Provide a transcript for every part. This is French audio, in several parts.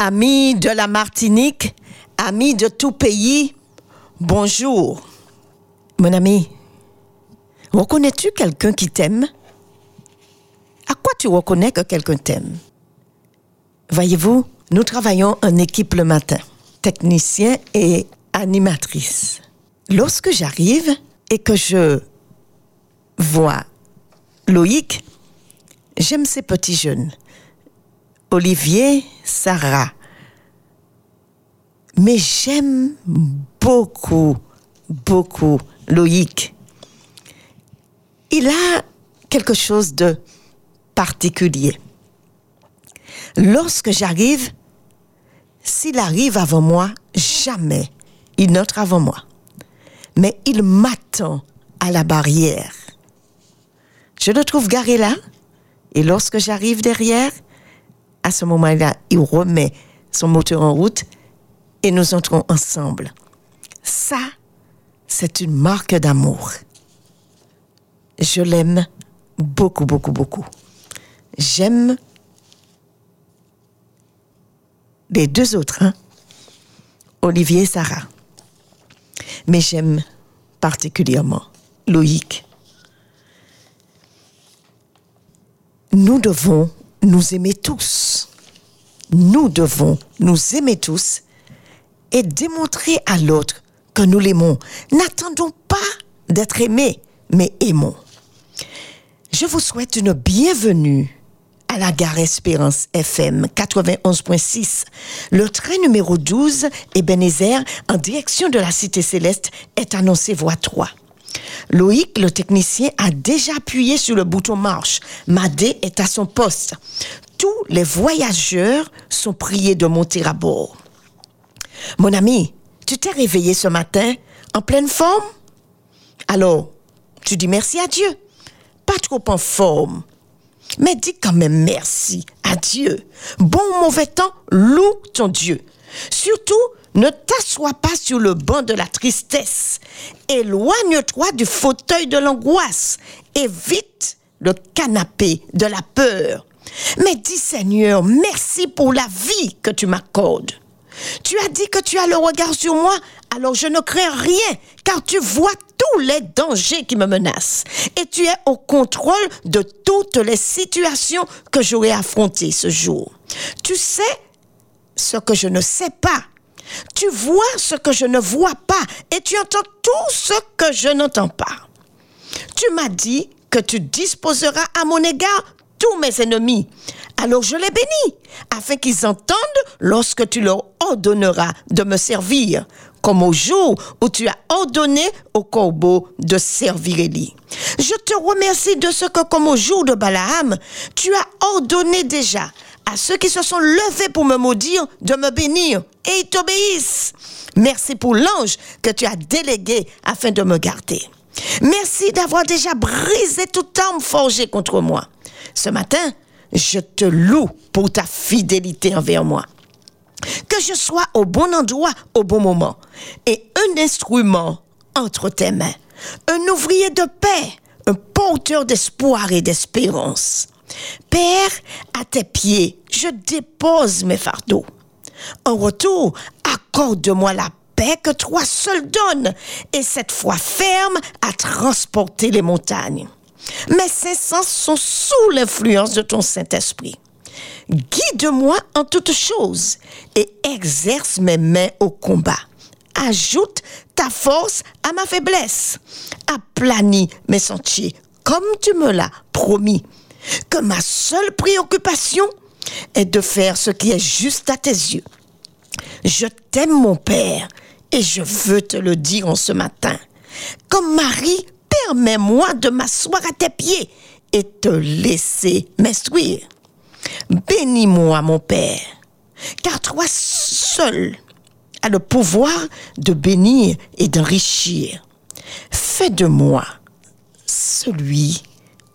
Amis de la Martinique, amis de tout pays, bonjour. Mon ami, reconnais-tu quelqu'un qui t'aime? À quoi tu reconnais que quelqu'un t'aime? Voyez-vous, nous travaillons en équipe le matin, technicien et animatrice. Lorsque j'arrive et que je vois Loïc, j'aime ces petits jeunes. Olivier, Sarah. Mais j'aime beaucoup, beaucoup Loïc. Il a quelque chose de particulier. Lorsque j'arrive, s'il arrive avant moi, jamais il n'entre avant moi. Mais il m'attend à la barrière. Je le trouve garé là, et lorsque j'arrive derrière, à ce moment-là, il remet son moteur en route et nous entrons ensemble. Ça, c'est une marque d'amour. Je l'aime beaucoup, beaucoup, beaucoup. J'aime les deux autres, hein? Olivier et Sarah. Mais j'aime particulièrement Loïc. Nous devons nous aimer tous. Nous devons nous aimer tous et démontrer à l'autre que nous l'aimons. N'attendons pas d'être aimés, mais aimons. Je vous souhaite une bienvenue à la gare Espérance FM 91.6. Le train numéro 12, Ebenezer, en direction de la Cité Céleste, est annoncé voie 3. Loïc, le technicien, a déjà appuyé sur le bouton marche. Madé est à son poste. Tous les voyageurs sont priés de monter à bord. Mon ami, tu t'es réveillé ce matin en pleine forme? Alors, tu dis merci à Dieu. Pas trop en forme. Mais dis quand même merci à Dieu. Bon ou mauvais temps, loue ton Dieu. Surtout, ne t'assois pas sur le banc de la tristesse. Éloigne-toi du fauteuil de l'angoisse. Évite le canapé de la peur. Mais dis Seigneur, merci pour la vie que tu m'accordes. Tu as dit que tu as le regard sur moi, alors je ne crains rien, car tu vois tous les dangers qui me menacent. Et tu es au contrôle de toutes les situations que j'aurai affrontées ce jour. Tu sais ce que je ne sais pas. Tu vois ce que je ne vois pas. Et tu entends tout ce que je n'entends pas. Tu m'as dit que tu disposeras à mon égard tous mes ennemis. Alors je les bénis, afin qu'ils entendent lorsque tu leur ordonneras de me servir, comme au jour où tu as ordonné au corbeau de servir Élie. Je te remercie de ce que, comme au jour de Balaam, tu as ordonné déjà à ceux qui se sont levés pour me maudire de me bénir, et ils t'obéissent. Merci pour l'ange que tu as délégué afin de me garder. Merci d'avoir déjà brisé toute arme forgée contre moi. Ce matin, je te loue pour ta fidélité envers moi. Que je sois au bon endroit au bon moment et un instrument entre tes mains, un ouvrier de paix, un porteur d'espoir et d'espérance. Père, à tes pieds, je dépose mes fardeaux. En retour, accorde-moi la paix que toi seul donnes et cette foi ferme à transporter les montagnes. Mes sens sont sous l'influence de ton Saint-Esprit. Guide-moi en toutes choses et exerce mes mains au combat. Ajoute ta force à ma faiblesse. Aplanis mes sentiers comme tu me l'as promis. Que ma seule préoccupation est de faire ce qui est juste à tes yeux. Je t'aime mon Père et je veux te le dire en ce matin. Comme Marie permets-moi de m'asseoir à tes pieds et te laisser m'instruire. Bénis-moi, mon Père, car toi seul as le pouvoir de bénir et d'enrichir. Fais de moi celui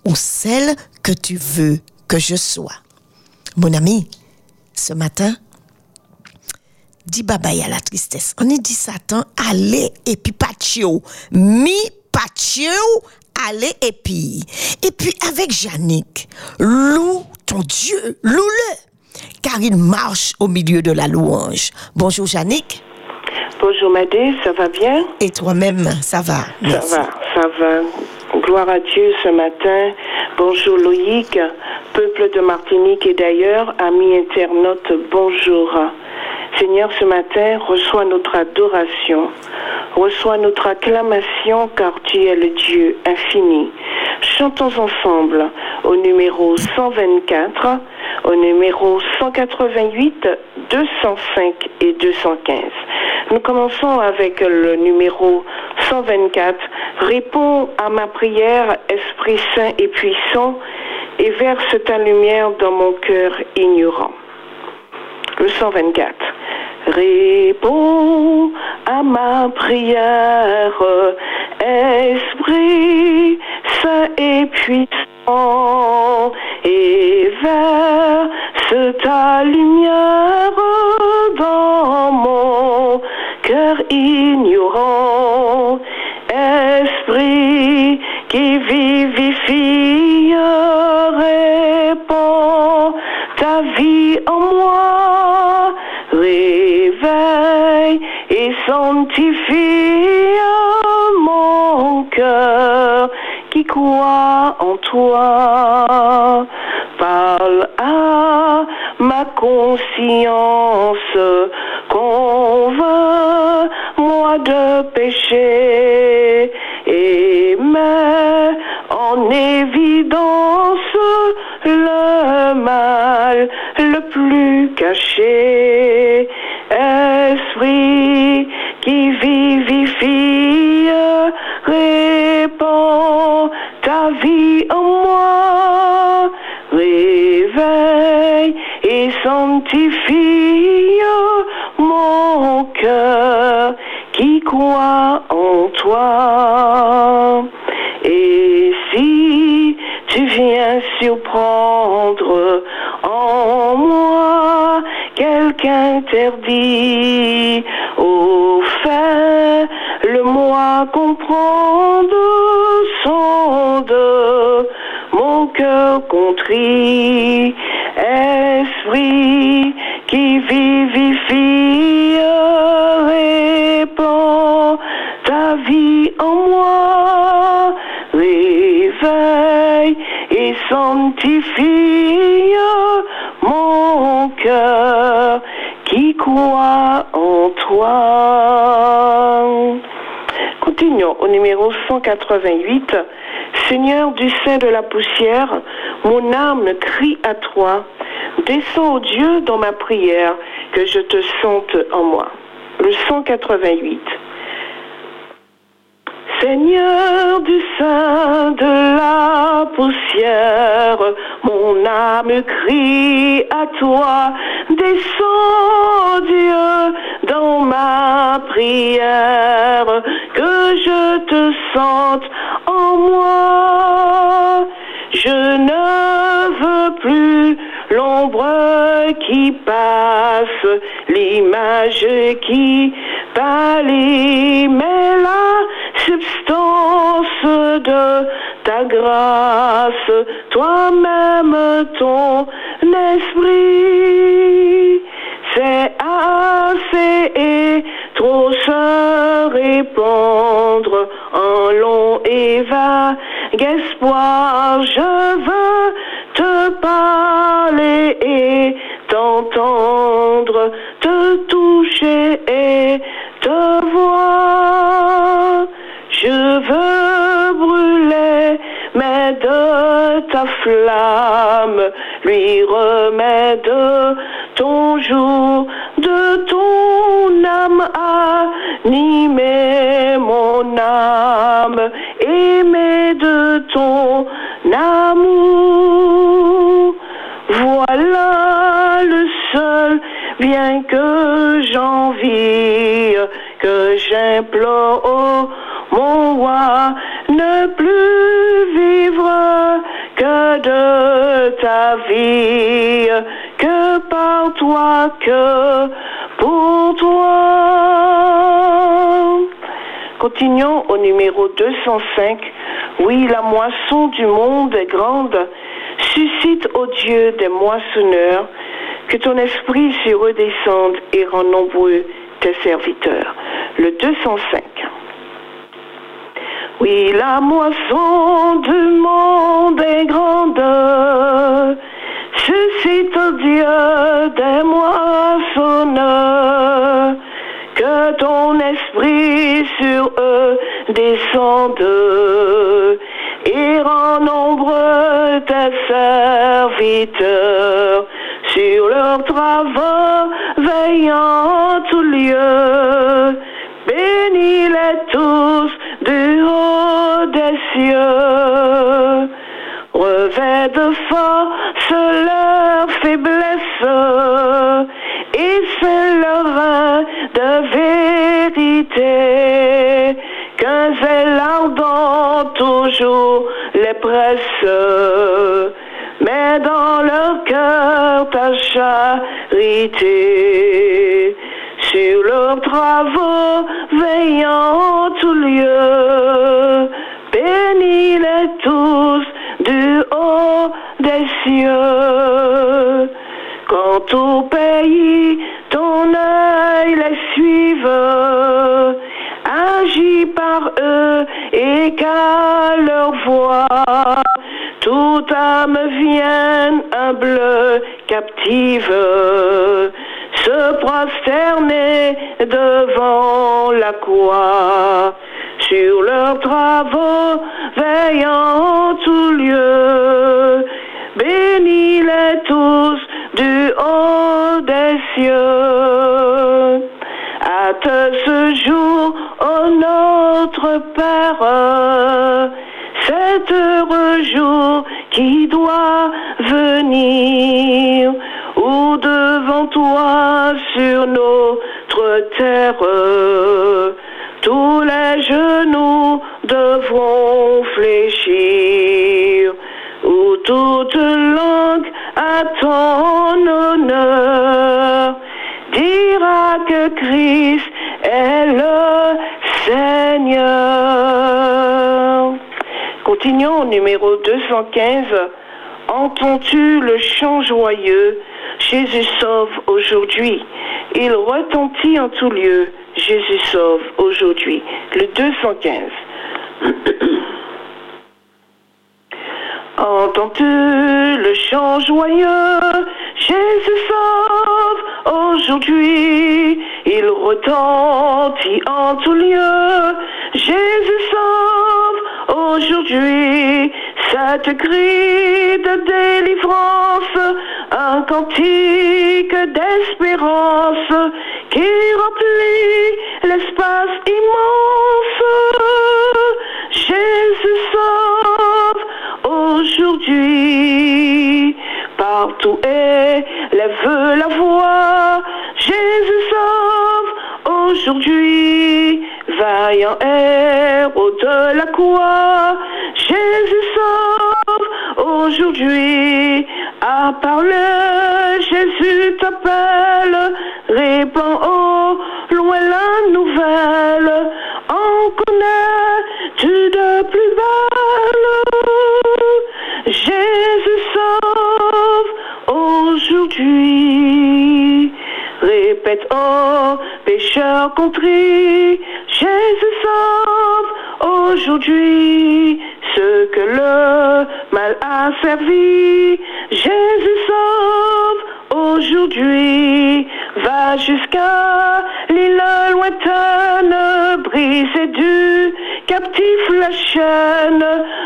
ou celle que tu veux que je sois. Mon ami, ce matin, dis bye bye à la tristesse. On est dit Satan, allez et puis patio, mi patio, allez et puis. Et puis avec Yannick, loue ton Dieu, loue-le. car il marche au milieu de la louange. Bonjour Yannick. Bonjour Madé, ça va bien? Et toi-même, ça va? Merci. Ça va, ça va. Gloire à Dieu ce matin. Bonjour Loïc, peuple de Martinique et d'ailleurs, amis internautes, bonjour. Seigneur, ce matin, reçois notre adoration, reçois notre acclamation car tu es le Dieu infini. Chantons ensemble au numéro 124, au numéro 188, 205 et 215. Nous commençons avec le numéro 124. Réponds à ma prière, Esprit Saint et puissant, et verse ta lumière dans mon cœur ignorant. Le 124. Réponds à ma prière, Esprit Saint et puissant, et verse ta lumière dans mon cœur ignorant. Esprit qui vivifie, répand ta vie en moi, réveille et sanctifie mon cœur qui croit en toi. Parle à ma conscience, convainc-moi de péché et mets en évidence le mal le plus caché. Esprit qui vivifie, répand ta vie en moi, réveille et sanctifie la poussière, mon âme crie à toi. Descends, ô Dieu, dans ma prière, que je te sente en moi. Le 188. Seigneur du sein de la poussière, mon âme crie à toi. Descends, Dieu, dans ma prière, que je te sente en moi. Je ne veux plus l'ombre qui passe, l'image qui pâlit, mais la substance de ta grâce, toi-même ton esprit, c'est assez et trop se répandre en long et vague espoir. Je veux te parler et t'entendre, te toucher et te voir. Je veux brûler, mais de ta flamme, lui remettre ton jour, de ton âme animer mon âme, aimer de ton amour. Voilà le seul bien que j'envie, que j'implore, mon roi, ne plus vivre que de ta vie, que par toi, que pour toi. Continuons au numéro 205. Oui, la moisson du monde est grande. Suscite, ô Dieu, des moissonneurs. Que ton esprit s'y redescende et rend nombreux tes serviteurs. Le 205. Oui, la moisson du monde est grande. Suscite Dieu des moissonneurs. Que ton esprit sur eux descende et rend nombreux tes serviteurs sur leurs travaux veillant tout lieu. Bénis-les tous des cieux. Revêt de force leur faiblesse et c'est leur rein de vérité. Qu'un zèle ardent toujours les presse, mais dans leur cœur ta charité. Sur leurs travaux veillant tout lieu, bénis-les tous du haut des cieux. Quand au pays ton œil les suive, agis par eux et qu'à leur voix, toute âme vienne humble, captive, se prosterner devant la croix. Sur leurs travaux, veillant tout lieu, bénis-les tous du haut des cieux. Hâte ce jour, ô notre Père, cet heureux jour qui doit venir, où devant toi sur notre terre, tous les genoux devront fléchir, où toute langue à ton honneur dira que Christ est le Seigneur. Continuons au numéro 215. Entends-tu le chant joyeux Jésus sauve aujourd'hui. Il retentit en tout lieu. Jésus sauve aujourd'hui. Le 215. Entends-tu le chant joyeux? Jésus sauve aujourd'hui. Il retentit en tout lieu. Jésus sauve aujourd'hui. Cette cri de délivrance, un cantique d'espérance qui remplit l'espace immense. Jésus sauve aujourd'hui. Partout élève la voix. Jésus sauve aujourd'hui. Vaillant héros de la croix. Jésus sauve aujourd'hui. À parler, Jésus t'appelle. Répands au loin la nouvelle. En connais-tu de plus belle? Jésus sauve aujourd'hui. Répète, oh pécheur contrit, Jésus sauve aujourd'hui. Ce que le mal a servi, Jésus sauve aujourd'hui. Va jusqu'à l'île lointaine, briser du captif la chaîne,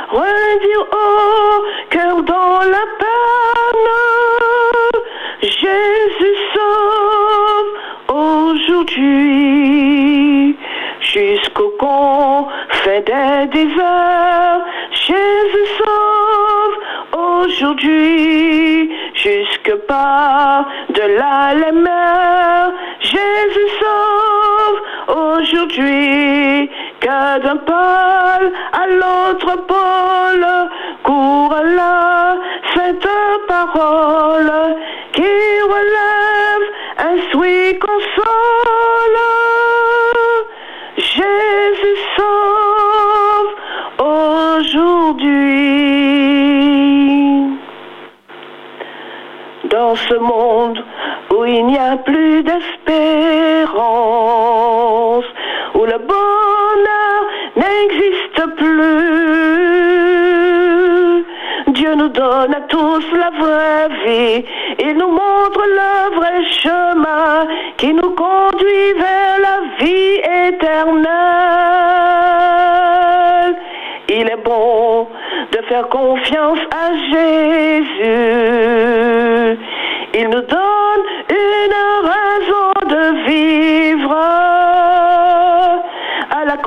redire au cœur dans la peine. Jésus sauve aujourd'hui jusqu'au confin des déserts. Jésus sauve aujourd'hui jusque par de là les. Jésus sauve aujourd'hui que d'un pôle à l'autre pôle court la sainte parole qui relève, instruit, console. Jésus sauve aujourd'hui. Dans ce monde a plus d'espérance, où le bonheur n'existe plus. Dieu nous donne à tous la vraie vie, il nous montre le vrai chemin qui nous conduit vers la vie éternelle. Il est bon de faire confiance à Jésus. Il nous donne une raison de vivre.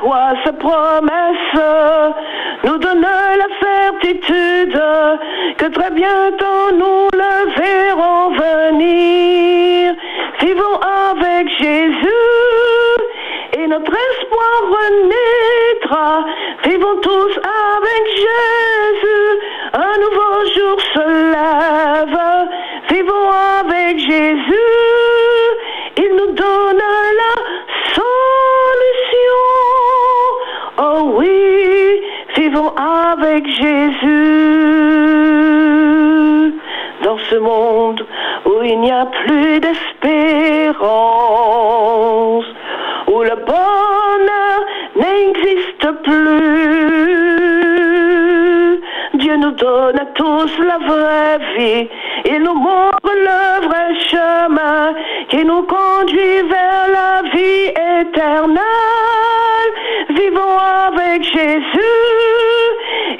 Sa promesse nous donne la certitude que très bientôt nous le verrons venir. Vivons avec Jésus et notre espoir renaîtra. Vivons tous avec Jésus. Un nouveau jour se lève. Vivons avec Jésus. Il nous donne avec Jésus. Dans ce monde où il n'y a plus d'espérance, où le bonheur n'existe plus. Dieu nous donne à tous la vraie vie. Il nous montre le vrai chemin qui nous conduit vers la vie éternelle. Vivons avec Jésus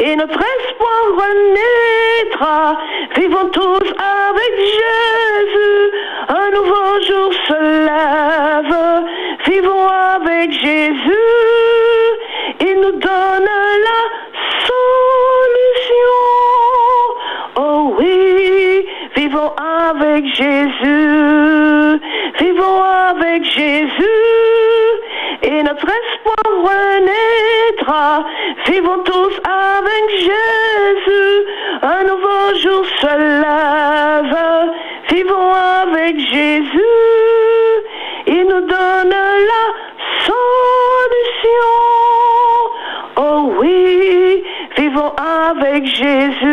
et notre espoir renaîtra. Vivons tous avec Jésus. Un nouveau jour se lève. Vivons avec Jésus. Il nous donne la solution. Oh oui, vivons avec Jésus. Vivons avec Jésus. Et notre espoir renaîtra. Vivons tous avec Jésus. Un nouveau jour se lève. Vivons avec Jésus. Il nous donne la solution. Oh oui, vivons avec Jésus.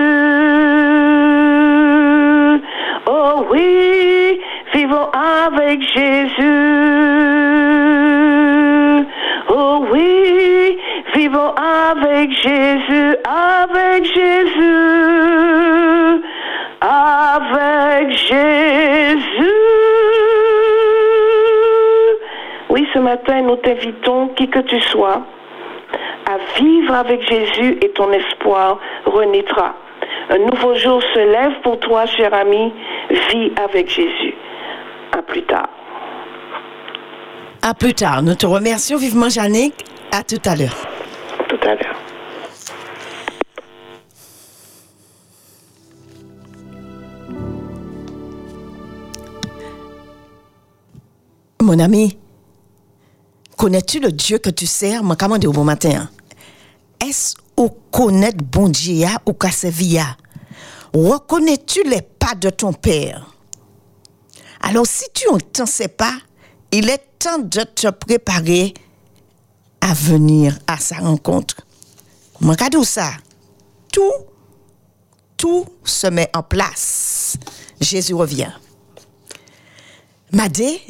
Oh oui, vivons avec Jésus. Vivons avec Jésus, avec Jésus, avec Jésus. Oui, ce matin, nous t'invitons, qui que tu sois, à vivre avec Jésus et ton espoir renaîtra. Un nouveau jour se lève pour toi, cher ami. Vis avec Jésus. À plus tard. À plus tard. Nous te remercions vivement, Jannick. À tout à l'heure. Mon ami, connais-tu le Dieu que tu sers? Moi, comment au bon matin? hein? Est-ce au connaître bon Dieu ou servir? Reconnais-tu les pas de ton Père? Alors, si tu ne sais pas, il est temps de te préparer à venir à sa rencontre. Moi, regardez ça? Tout, tout se met en place. Jésus revient. Madé,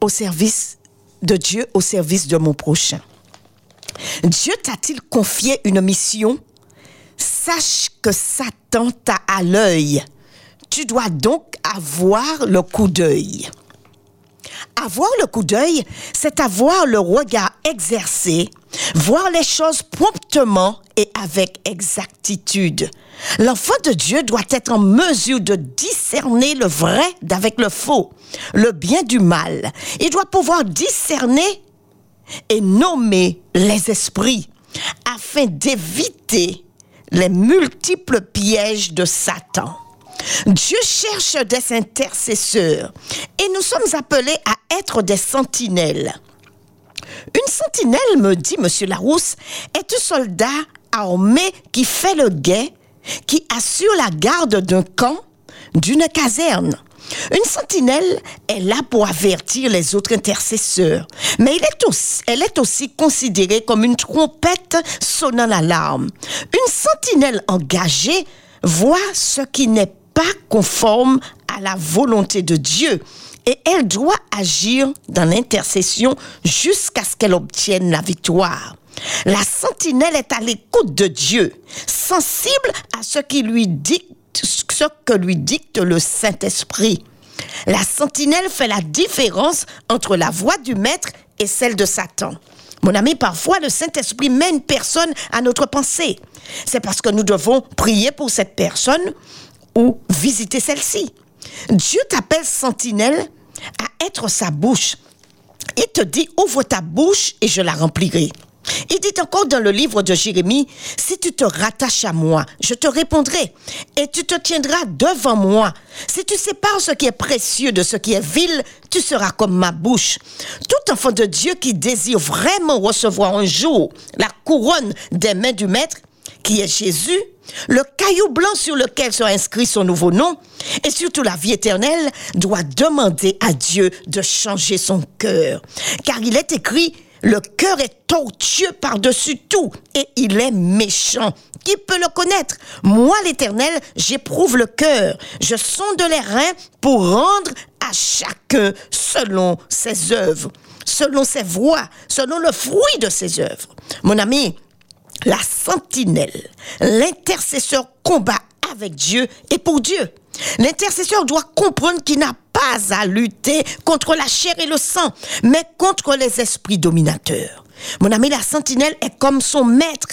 au service de Dieu, au service de mon prochain. Dieu t'a-t-il confié une mission? Sache que Satan t'a à l'œil. Tu dois donc avoir le coup d'œil. Avoir le coup d'œil, c'est avoir le regard exercé, voir les choses promptement et avec exactitude. L'enfant de Dieu doit être en mesure de discerner le vrai d'avec le faux, le bien du mal. Il doit pouvoir discerner et nommer les esprits afin d'éviter les multiples pièges de Satan. Dieu cherche des intercesseurs et nous sommes appelés à être des sentinelles. Une sentinelle, me dit Monsieur Larousse, est un soldat armé qui fait le guet, qui assure la garde d'un camp, d'une caserne. Une sentinelle est là pour avertir les autres intercesseurs, mais elle est aussi considérée comme une trompette sonnant l'alarme. Une sentinelle engagée voit ce qui n'est conforme à la volonté de Dieu et elle doit agir dans l'intercession jusqu'à ce qu'elle obtienne la victoire. La sentinelle est à l'écoute de Dieu, sensible à ce qui lui ce que lui dicte le Saint-Esprit. La sentinelle fait la différence entre la voix du maître et celle de Satan. Mon ami, parfois le Saint-Esprit met une personne à notre pensée. C'est parce que nous devons prier pour cette personne ou visiter celle-ci. Dieu t'appelle sentinelle à être sa bouche. Il te dit, ouvre ta bouche et je la remplirai. Il dit encore dans le livre de Jérémie, si tu te rattaches à moi, je te répondrai et tu te tiendras devant moi. Si tu sépares ce qui est précieux de ce qui est vil, tu seras comme ma bouche. Tout enfant de Dieu qui désire vraiment recevoir un jour la couronne des mains du Maître, qui est Jésus, le caillou blanc sur lequel sera inscrit son nouveau nom, et surtout la vie éternelle, doit demander à Dieu de changer son cœur. Car il est écrit, le cœur est tortueux par-dessus tout et il est méchant. Qui peut le connaître? Moi, l'Éternel, j'éprouve le cœur. Je sonde les reins pour rendre à chacun selon ses œuvres, selon ses voies, selon le fruit de ses œuvres. Mon ami, la sentinelle, l'intercesseur combat avec Dieu et pour Dieu. L'intercesseur doit comprendre qu'il n'a pas à lutter contre la chair et le sang, mais contre les esprits dominateurs. Mon ami, la sentinelle est comme son maître.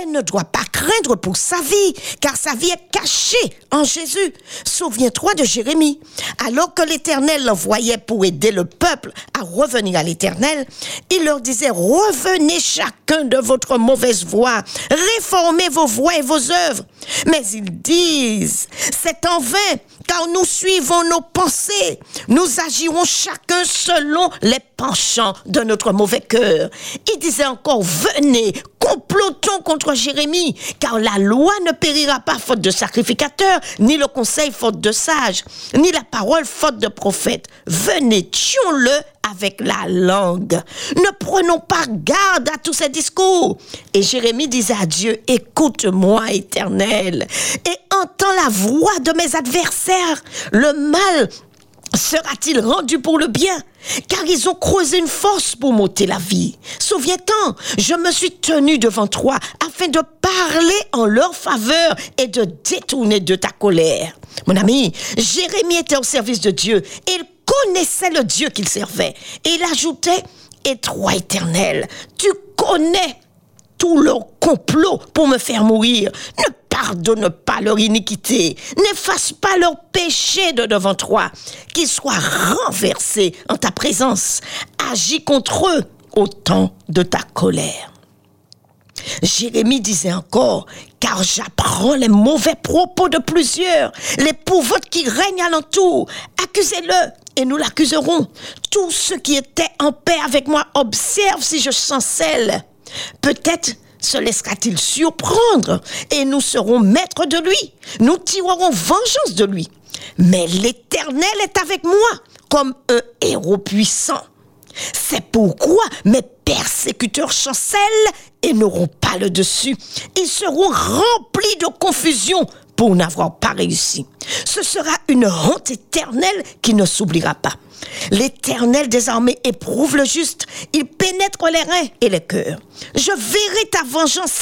Elle ne doit pas craindre pour sa vie, car sa vie est cachée en Jésus. Souviens-toi de Jérémie. Alors que l'Éternel l'envoyait pour aider le peuple à revenir à l'Éternel, il leur disait, revenez chacun de votre mauvaise voie, réformez vos voies et vos œuvres. Mais ils disent, c'est en vain, car nous suivons nos pensées. Nous agirons chacun selon les penchants de notre mauvais cœur. Il disait encore, venez, complotons contre Jérémie, car la loi ne périra pas faute de sacrificateur, ni le conseil faute de sage, ni la parole faute de prophète. Venez, tuons-le avec la langue. Ne prenons pas garde à tous ces discours. Et Jérémie disait à Dieu, écoute-moi éternel, entends la voix de mes adversaires. Le mal sera-t-il rendu pour le bien? Car ils ont creusé une force pour m'ôter la vie. Souviens-toi, je me suis tenu devant toi afin de parler en leur faveur et de détourner de ta colère. Mon ami, Jérémie était au service de Dieu. Il connaissait le Dieu qu'il servait. Et il ajoutait, et toi éternel, tu connais tout leur complot pour me faire mourir. Ne pardonne pas leur iniquité, n'efface pas leur péché de devant toi, qu'ils soient renversés en ta présence. Agis contre eux au temps de ta colère. Jérémie disait encore, car j'apprends les mauvais propos de plusieurs, les pouvoirs qui règnent alentour. Accusez-le et nous l'accuserons. Tous ceux qui étaient en paix avec moi observent si je chancelle. Peut-être se laissera-t-il surprendre et nous serons maîtres de lui. Nous tirerons vengeance de lui. Mais l'Éternel est avec moi comme un héros puissant. C'est pourquoi mes persécuteurs chancellent et n'auront pas le dessus. Ils seront remplis de confusion pour n'avoir pas réussi. Ce sera une honte éternelle qui ne s'oubliera pas. L'Éternel désormais éprouve le juste. Il pénètre les reins et les cœurs. Je verrai ta vengeance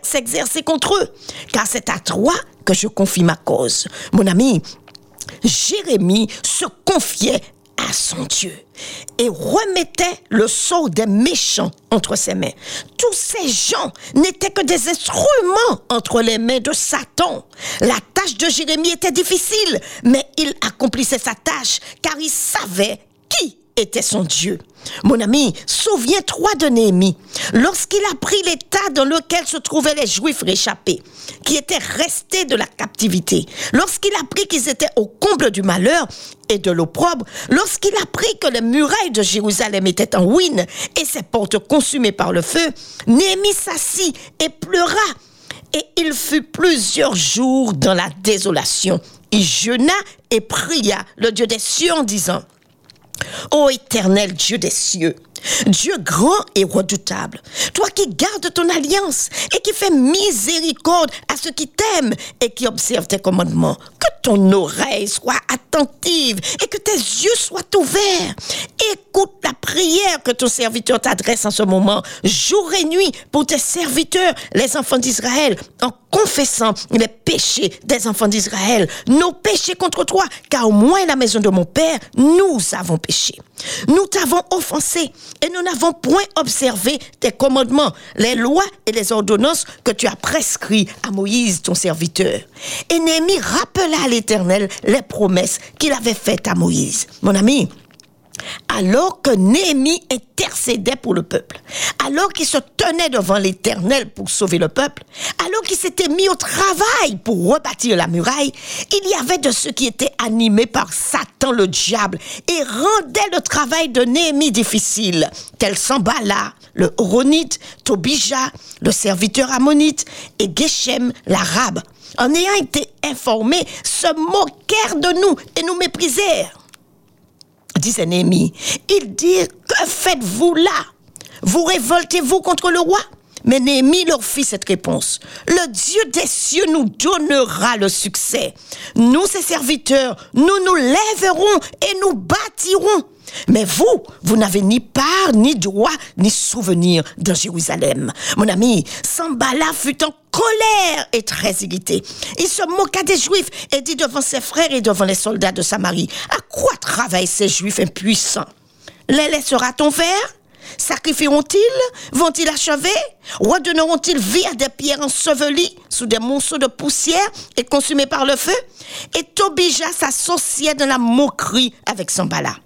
s'exercer contre eux, car c'est à toi que je confie ma cause. Mon ami, Jérémie se confiait à son Dieu et remettait le sort des méchants entre ses mains. Tous ces gens n'étaient que des instruments entre les mains de Satan. La tâche de Jérémie était difficile, mais il accomplissait sa tâche car il savait qui était son Dieu. Mon ami, souviens-toi de Néhémie. Lorsqu'il a pris l'état dans lequel se trouvaient les Juifs réchappés, qui étaient restés de la captivité, lorsqu'il a appris qu'ils étaient au comble du malheur et de l'opprobre, lorsqu'il a appris que les murailles de Jérusalem étaient en ruine et ses portes consumées par le feu, Néhémie s'assit et pleura. Et il fut plusieurs jours dans la désolation. Il jeûna et pria le Dieu des cieux en disant, Ô éternel Dieu des cieux, Dieu grand et redoutable, toi qui gardes ton alliance et qui fais miséricorde à ceux qui t'aiment et qui observent tes commandements, que ton oreille soit attentive et que tes yeux soient ouverts. Écoute la prière que ton serviteur t'adresse en ce moment, jour et nuit, pour tes serviteurs, les enfants d'Israël, confessant les péchés des enfants d'Israël, nos péchés contre toi, car au moins la maison de mon Père, nous avons péché. Nous t'avons offensé et nous n'avons point observé tes commandements, les lois et les ordonnances que tu as prescrits à Moïse, ton serviteur. Et Néhémie rappela à l'Éternel les promesses qu'il avait faites à Moïse. Mon ami, alors que Néhémie intercédait pour le peuple, alors qu'il se tenait devant l'Éternel pour sauver le peuple, alors qu'il s'était mis au travail pour rebâtir la muraille, il y avait de ceux qui étaient animés par Satan le diable et rendaient le travail de Néhémie difficile, tels Sambala, le Horonite, Tobija, le serviteur ammonite et Geshem l'arabe. En ayant été informés, se moquèrent de nous et nous méprisèrent disait Néhémie. Il dit, que faites-vous là? Vous révoltez-vous contre le roi? Mais Néhémie leur fit cette réponse. Le Dieu des cieux nous donnera le succès. Nous, ses serviteurs, nous nous lèverons et nous bâtirons. Mais vous, vous n'avez ni part, ni droit, ni souvenir de Jérusalem. Mon ami, Sambala fut en colère et très irrité. Il se moqua des Juifs et dit devant ses frères et devant les soldats de Samarie, à quoi travaillent ces Juifs impuissants? Les laissera-t-on faire? Sacrifieront-ils? Vont-ils achever? Redonneront-ils vie à des pierres ensevelies sous des monceaux de poussière et consumées par le feu? Et Tobija s'associait dans la moquerie avec Sambala.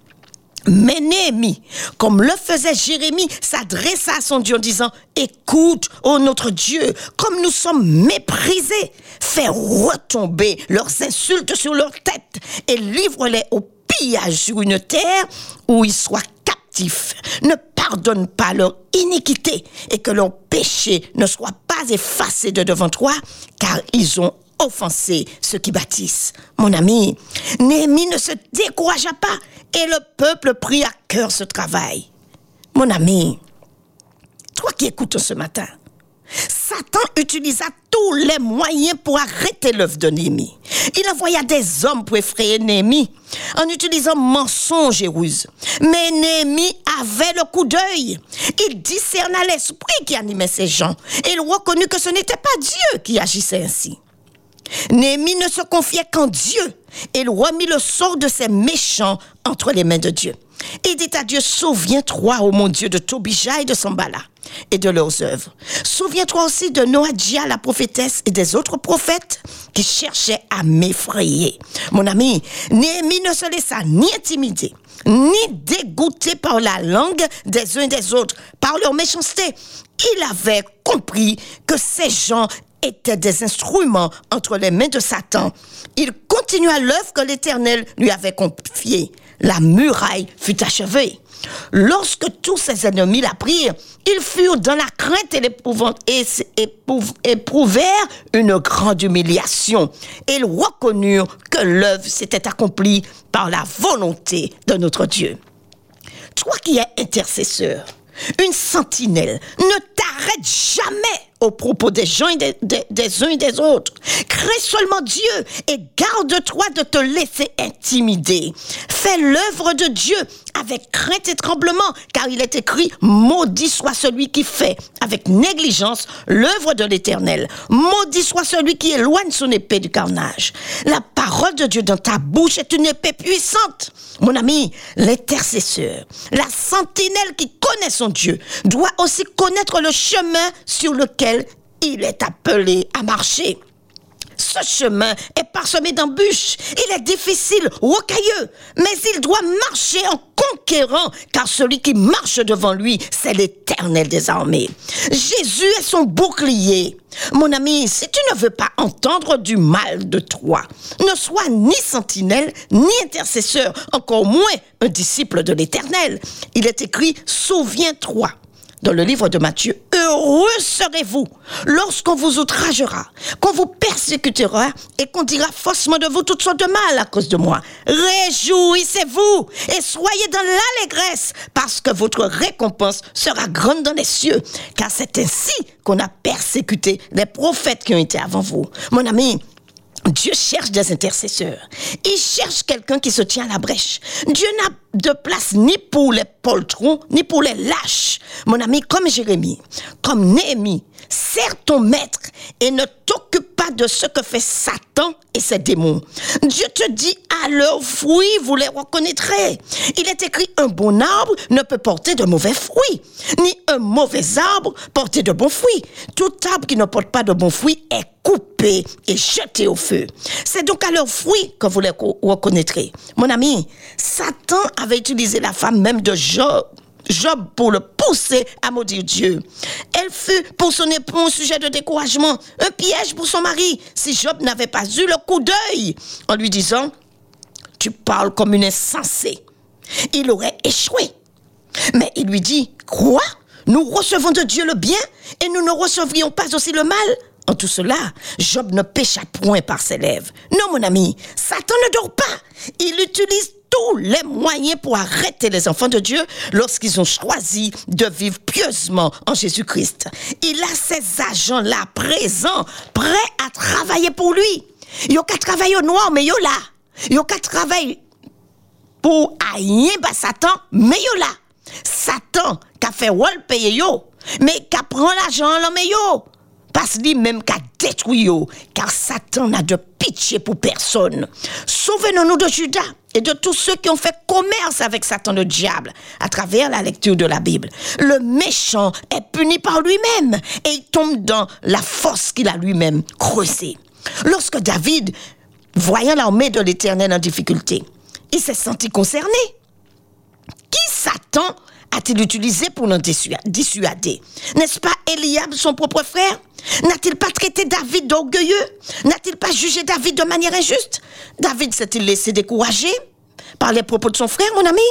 Mais Néhémie, comme le faisait Jérémie, s'adressa à son Dieu en disant, écoute, ô notre Dieu, comme nous sommes méprisés, fais retomber leurs insultes sur leur tête et livre-les au pillage sur une terre où ils soient captifs. Ne pardonne pas leur iniquité et que leur péché ne soit pas effacé de devant toi, car ils ont offenser ceux qui bâtissent. Mon ami, Néhémie ne se découragea pas et le peuple prit à cœur ce travail. Mon ami, toi qui écoutes ce matin, Satan utilisa tous les moyens pour arrêter l'œuvre de Néhémie. Il envoya des hommes pour effrayer Néhémie en utilisant mensonges et ruses. Mais Néhémie avait le coup d'œil. Il discerna l'esprit qui animait ces gens. Et il reconnut que ce n'était pas Dieu qui agissait ainsi. Néhémie ne se confiait qu'en Dieu et il remit le sort de ces méchants entre les mains de Dieu. Il dit à Dieu, souviens-toi, ô mon Dieu, de Tobija et de Sambala et de leurs œuvres. Souviens-toi aussi de Noadja, la prophétesse, et des autres prophètes qui cherchaient à m'effrayer. Mon ami, Néhémie ne se laissa ni intimider, ni dégoûter par la langue des uns et des autres, par leur méchanceté. Il avait compris que ces gens étaient des instruments entre les mains de Satan. Il continua l'œuvre que l'Éternel lui avait confiée. La muraille fut achevée. Lorsque tous ses ennemis la prirent, ils furent dans la crainte et l'épouvante et éprouvèrent une grande humiliation. Ils reconnurent que l'œuvre s'était accomplie par la volonté de notre Dieu. Toi qui es intercesseur, une sentinelle, ne t'arrête jamais au propos des gens et des, uns et des autres. Crée seulement Dieu et garde-toi de te laisser intimider. Fais l'œuvre de Dieu avec crainte et tremblement, car il est écrit, maudit soit celui qui fait avec négligence l'œuvre de l'Éternel. Maudit soit celui qui éloigne son épée du carnage. La parole de Dieu dans ta bouche est une épée puissante. Mon ami, l'intercesseur, la sentinelle qui connaît son Dieu, doit aussi connaître le chemin sur lequel il est appelé à marcher. Ce chemin est parsemé d'embûches. Il est difficile, rocailleux, mais il doit marcher en conquérant, car celui qui marche devant lui, c'est l'Éternel des armées. Jésus est son bouclier. Mon ami, si tu ne veux pas entendre du mal de toi, ne sois ni sentinelle, ni intercesseur, encore moins un disciple de l'Éternel. Il est écrit, souviens-toi dans le livre de Matthieu, heureux serez-vous lorsqu'on vous outragera, qu'on vous persécutera et qu'on dira faussement de vous toutes sortes de mal à cause de moi. Réjouissez-vous et soyez dans l'allégresse parce que votre récompense sera grande dans les cieux, car c'est ainsi qu'on a persécuté les prophètes qui ont été avant vous. Mon ami, Dieu cherche des intercesseurs. Il cherche quelqu'un qui se tient à la brèche. Dieu n'a de place ni pour les poltrons, ni pour les lâches. Mon ami, comme Jérémie, comme Néhémie, sers ton maître et ne t'occupe pas de ce que fait Satan et ses démons. Dieu te dit, à leurs fruits, vous les reconnaîtrez. Il est écrit, un bon arbre ne peut porter de mauvais fruits, ni un mauvais arbre porter de bons fruits. Tout arbre qui ne porte pas de bons fruits est coupé et jeté au feu. C'est donc à leurs fruits que vous les reconnaîtrez. Mon ami, Satan avait utilisé la femme même de Job. Job pour le pousser à maudire Dieu. Elle fut pour son époux un sujet de découragement, un piège pour son mari, si Job n'avait pas eu le coup d'œil en lui disant, tu parles comme une insensée. Il aurait échoué. Mais il lui dit, quoi Nous recevons de Dieu le bien et nous ne recevrions pas aussi le mal en tout cela, Job ne pécha point par ses lèvres. Non, mon ami, Satan ne dort pas. Il utilise tous les moyens pour arrêter les enfants de Dieu lorsqu'ils ont choisi de vivre pieusement en Jésus-Christ. Il a ces agents-là présents, prêts à travailler pour lui. Il a qu'à travailler au noir, mais il là. Il a qu'à travailler pour rien bas Satan, mais il là. Satan, qui a fait wall payer yo, mais qui prend l'argent mais yo parce lui même qu'à détruire, car Satan n'a de pitié pour personne. Souvenons-nous de Judas et de tous ceux qui ont fait commerce avec Satan le diable à travers la lecture de la Bible. Le méchant est puni par lui-même et il tombe dans la force qu'il a lui-même creusée. Lorsque David, voyant l'armée de l'Éternel en difficulté, il s'est senti concerné. Qui Satan a-t-il utilisé pour nous dissuader? N'est-ce pas Eliab, son propre frère? N'a-t-il pas traité David d'orgueilleux? N'a-t-il pas jugé David de manière injuste? David s'est-il laissé décourager par les propos de son frère, mon ami?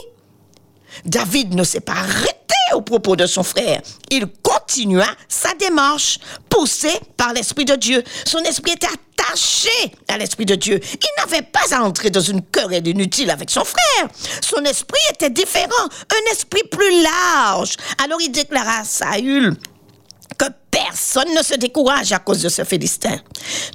David ne s'est pas arrêté aux propos de son frère. Il continua sa démarche, poussé par l'Esprit de Dieu. Son esprit était attaché à l'Esprit de Dieu. Il n'avait pas à entrer dans une querelle inutile avec son frère. Son esprit était différent, un esprit plus large. Alors il déclara à Saül, que personne ne se décourage à cause de ce Philistin.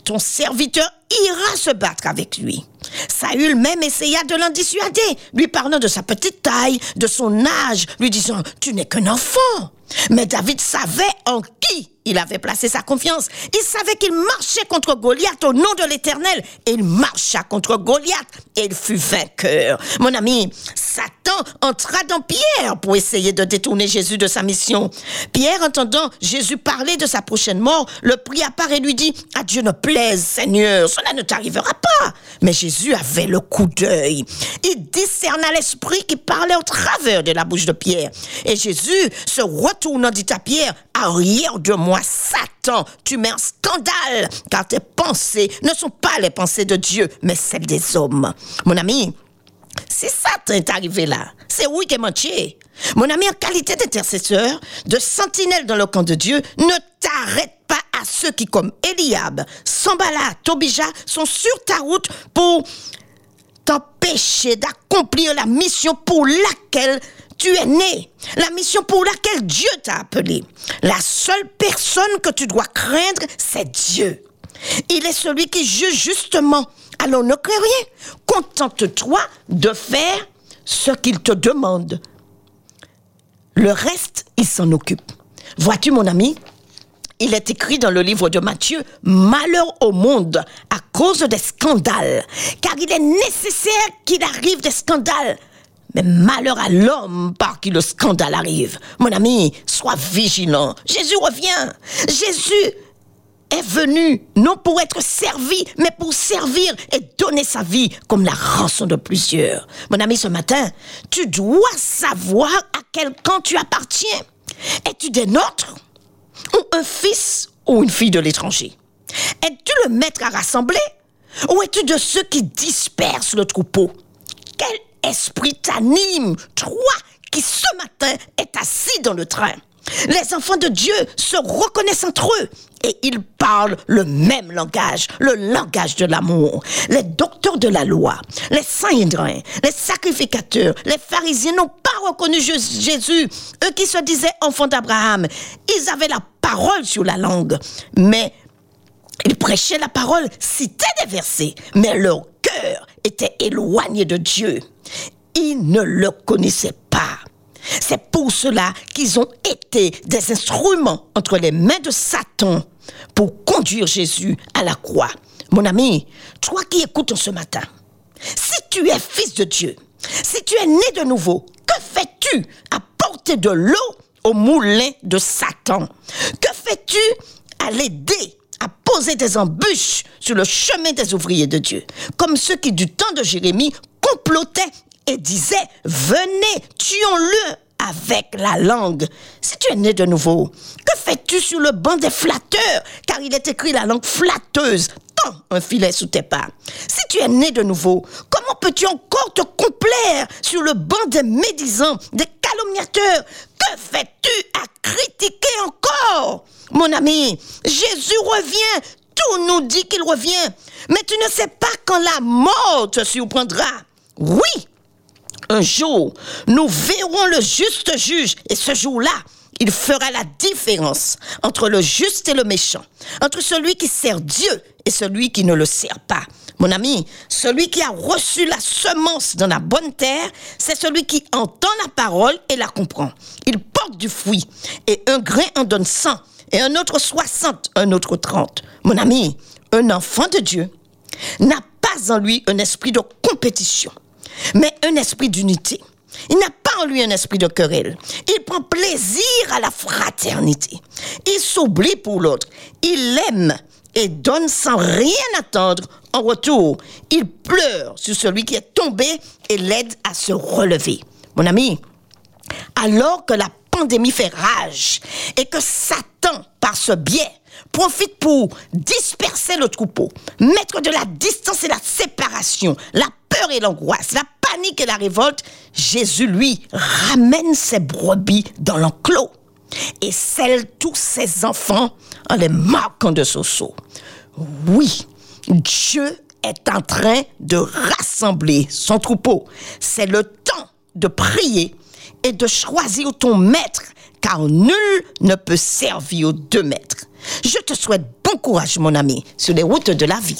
Ton serviteur ira se battre avec lui. Saül même essaya de l'en dissuader, lui parlant de sa petite taille, de son âge, lui disant, tu n'es qu'un enfant. Mais David savait en qui il avait placé sa confiance. Il savait qu'il marchait contre Goliath au nom de l'Éternel. Il marcha contre Goliath et il fut vainqueur. Mon ami, Satan entra dans Pierre pour essayer de détourner Jésus de sa mission. Pierre, entendant Jésus parler de sa prochaine mort, le prit à part et lui dit, à Dieu ne plaise, Seigneur, cela ne t'arrivera pas. Mais Jésus avait le coup d'œil. Il discerna l'esprit qui parlait au travers de la bouche de Pierre. Et Jésus, se retournant, dit à Pierre, arrière de moi, Satan, tu mets un scandale, car tes pensées ne sont pas les pensées de Dieu, mais celles des hommes. Mon ami, si Satan est arrivé là, c'est oui qui mentier. Mon ami, en qualité d'intercesseur, de sentinelle dans le camp de Dieu, ne t'arrête pas à ceux qui, comme Eliab, Sambala, Tobija, sont sur ta route pour t'empêcher d'accomplir la mission pour laquelle tu es né, la mission pour laquelle Dieu t'a appelé. La seule personne que tu dois craindre, c'est Dieu. Il est celui qui juge justement. Alors ne crains rien. Contente-toi de faire ce qu'il te demande. Le reste, il s'en occupe. Vois-tu, mon ami, il est écrit dans le livre de Matthieu, Malheur au monde à cause des scandales, car il est nécessaire qu'il arrive des scandales. Mais malheur à l'homme par qui le scandale arrive. Mon ami, sois vigilant. Jésus revient. Jésus est venu non pour être servi, mais pour servir et donner sa vie comme la rançon de plusieurs. Mon ami, ce matin, tu dois savoir à quel camp tu appartiens. Es-tu des nôtres ou un fils ou une fille de l'étranger? Es-tu le maître à rassembler ou es-tu de ceux qui dispersent le troupeau? Quel esprit t'anime, toi qui ce matin est assis dans le train? Les enfants de Dieu se reconnaissent entre eux et ils parlent le même langage, le langage de l'amour. Les docteurs de la loi, les saints les sacrificateurs, les pharisiens n'ont pas reconnu Jésus, eux qui se disaient enfants d'Abraham. Ils avaient la parole sur la langue, mais ils prêchaient la parole, citaient des versets, mais leur cœur était éloigné de Dieu. Ils ne le connaissaient pas. C'est pour cela qu'ils ont été des instruments entre les mains de Satan pour conduire Jésus à la croix. Mon ami, toi qui écoutes ce matin, si tu es fils de Dieu, si tu es né de nouveau, que fais-tu à porter de l'eau au moulin de Satan? Que fais-tu à l'aider à poser des embûches sur le chemin des ouvriers de Dieu, comme ceux qui du temps de Jérémie complotaient et disaient, venez, tuons-le avec la langue. Si tu es né de nouveau, que fais-tu sur le banc des flatteurs? Car il est écrit la langue flatteuse tend un filet sous tes pas. Si tu es né de nouveau, comment peux-tu encore te complaire sur le banc des médisants, des calomniateurs? Que fais-tu à critiquer encore? Mon ami, Jésus revient. Tout nous dit qu'il revient. Mais tu ne sais pas quand la mort te surprendra. Oui, un jour, nous verrons le juste juge et ce jour-là, il fera la différence entre le juste et le méchant, entre celui qui sert Dieu et celui qui ne le sert pas. Mon ami, celui qui a reçu la semence dans la bonne terre, c'est celui qui entend la parole et la comprend. Il porte du fruit et un grain en donne 100 et un autre 60, un autre 30. Mon ami, un enfant de Dieu n'a pas en lui un esprit de compétition mais un esprit d'unité. Il n'a pas en lui un esprit de querelle. Il prend plaisir à la fraternité. Il s'oublie pour l'autre. Il aime et donne sans rien attendre en retour. Il pleure sur celui qui est tombé et l'aide à se relever. Mon ami, alors que la pandémie fait rage et que Satan, par ce biais, profite pour disperser le troupeau, mettre de la distance et la séparation, la peur et l'angoisse, la panique et la révolte, Jésus, lui, ramène ses brebis dans l'enclos et scelle tous ses enfants en les marquant de seau. Oui, Dieu est en train de rassembler son troupeau. C'est le temps de prier et de choisir ton maître, car nul ne peut servir deux maîtres. Je te souhaite bon courage, mon ami, sur les routes de la vie.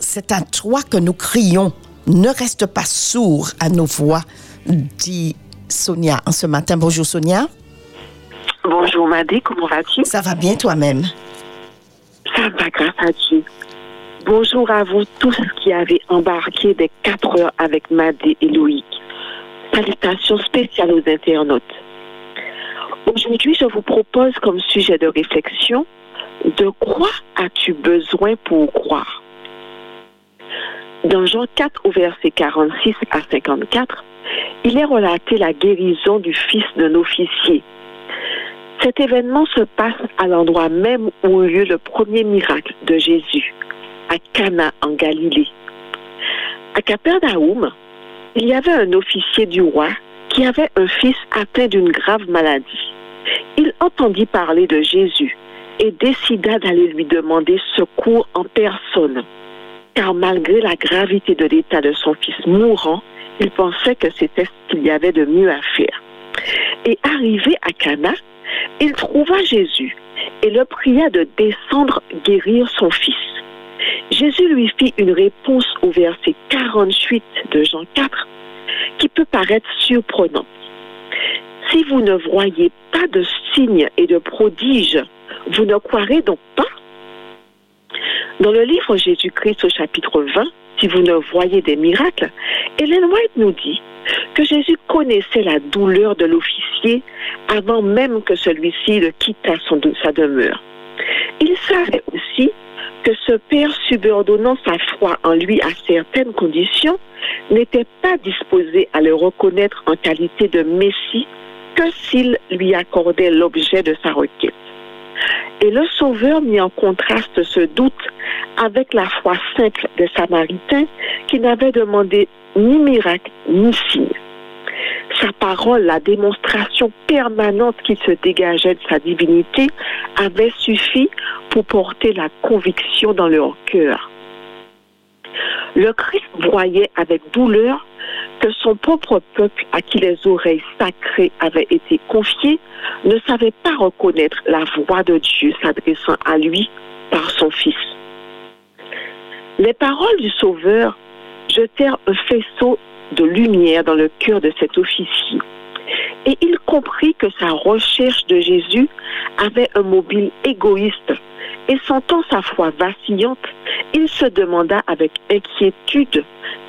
C'est à toi que nous crions. Ne reste pas sourd à nos voix, dit Sonia en ce matin. Bonjour Sonia. Bonjour Madé, comment vas-tu? Ça va bien toi-même? Ça va grâce à Dieu. Bonjour à vous tous qui avez embarqué des 4 heures avec Madé et Loïc. Salutations spéciales aux internautes. Aujourd'hui, je vous propose comme sujet de réflexion de quoi as-tu besoin pour croire? Dans Jean 4 au verset 46 à 54, il est relaté la guérison du fils d'un officier. Cet événement se passe à l'endroit même où eut lieu le premier miracle de Jésus, à Cana en Galilée. À Capernaum, il y avait un officier du roi qui avait un fils atteint d'une grave maladie. Il entendit parler de Jésus et décida d'aller lui demander secours en personne. Car malgré la gravité de l'état de son fils mourant, il pensait que c'était ce qu'il y avait de mieux à faire. Et arrivé à Cana, il trouva Jésus et le pria de descendre guérir son fils. Jésus lui fit une réponse au verset 48 de Jean 4 qui peut paraître surprenante. Si vous ne voyez pas de signes et de prodiges, vous ne croirez donc pas? Dans le livre Jésus-Christ au chapitre 20, si vous ne voyez des miracles, Hélène White nous dit que Jésus connaissait la douleur de l'officier avant même que celui-ci ne quittât son, sa demeure. Il savait aussi que ce Père subordonnant sa foi en lui à certaines conditions n'était pas disposé à le reconnaître en qualité de Messie que s'il lui accordait l'objet de sa requête. Et le Sauveur mit en contraste ce doute avec la foi simple des Samaritains qui n'avaient demandé ni miracle ni signe. Sa parole, la démonstration permanente qui se dégageait de sa divinité, avait suffi pour porter la conviction dans leur cœur. Le Christ voyait avec douleur que son propre peuple, à qui les oreilles sacrées avaient été confiées, ne savait pas reconnaître la voix de Dieu s'adressant à lui par son Fils. Les paroles du Sauveur jetèrent un faisceau de lumière dans le cœur de cet officier. Et il comprit que sa recherche de Jésus avait un mobile égoïste. Et sentant sa foi vacillante, il se demanda avec inquiétude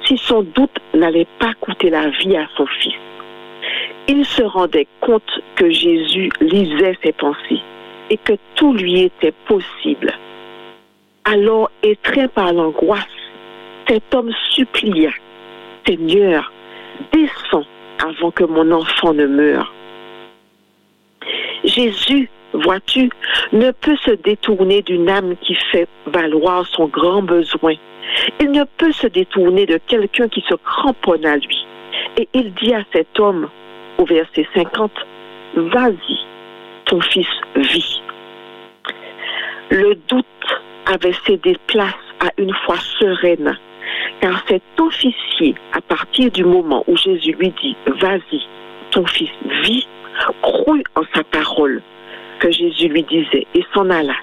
si son doute n'allait pas coûter la vie à son fils. Il se rendait compte que Jésus lisait ses pensées et que tout lui était possible. Alors, étreint par l'angoisse, cet homme supplia, Seigneur, descends avant que mon enfant ne meure. Jésus, vois-tu, ne peut se détourner d'une âme qui fait valoir son grand besoin. Il ne peut se détourner de quelqu'un qui se cramponne à lui. Et il dit à cet homme, au verset 50, Vas-y, ton fils vit. Le doute avait cédé place à une foi sereine, car cet officier, à partir du moment où Jésus lui dit, Vas-y, ton fils vit, crut en sa parole que Jésus lui disait et s'en alla.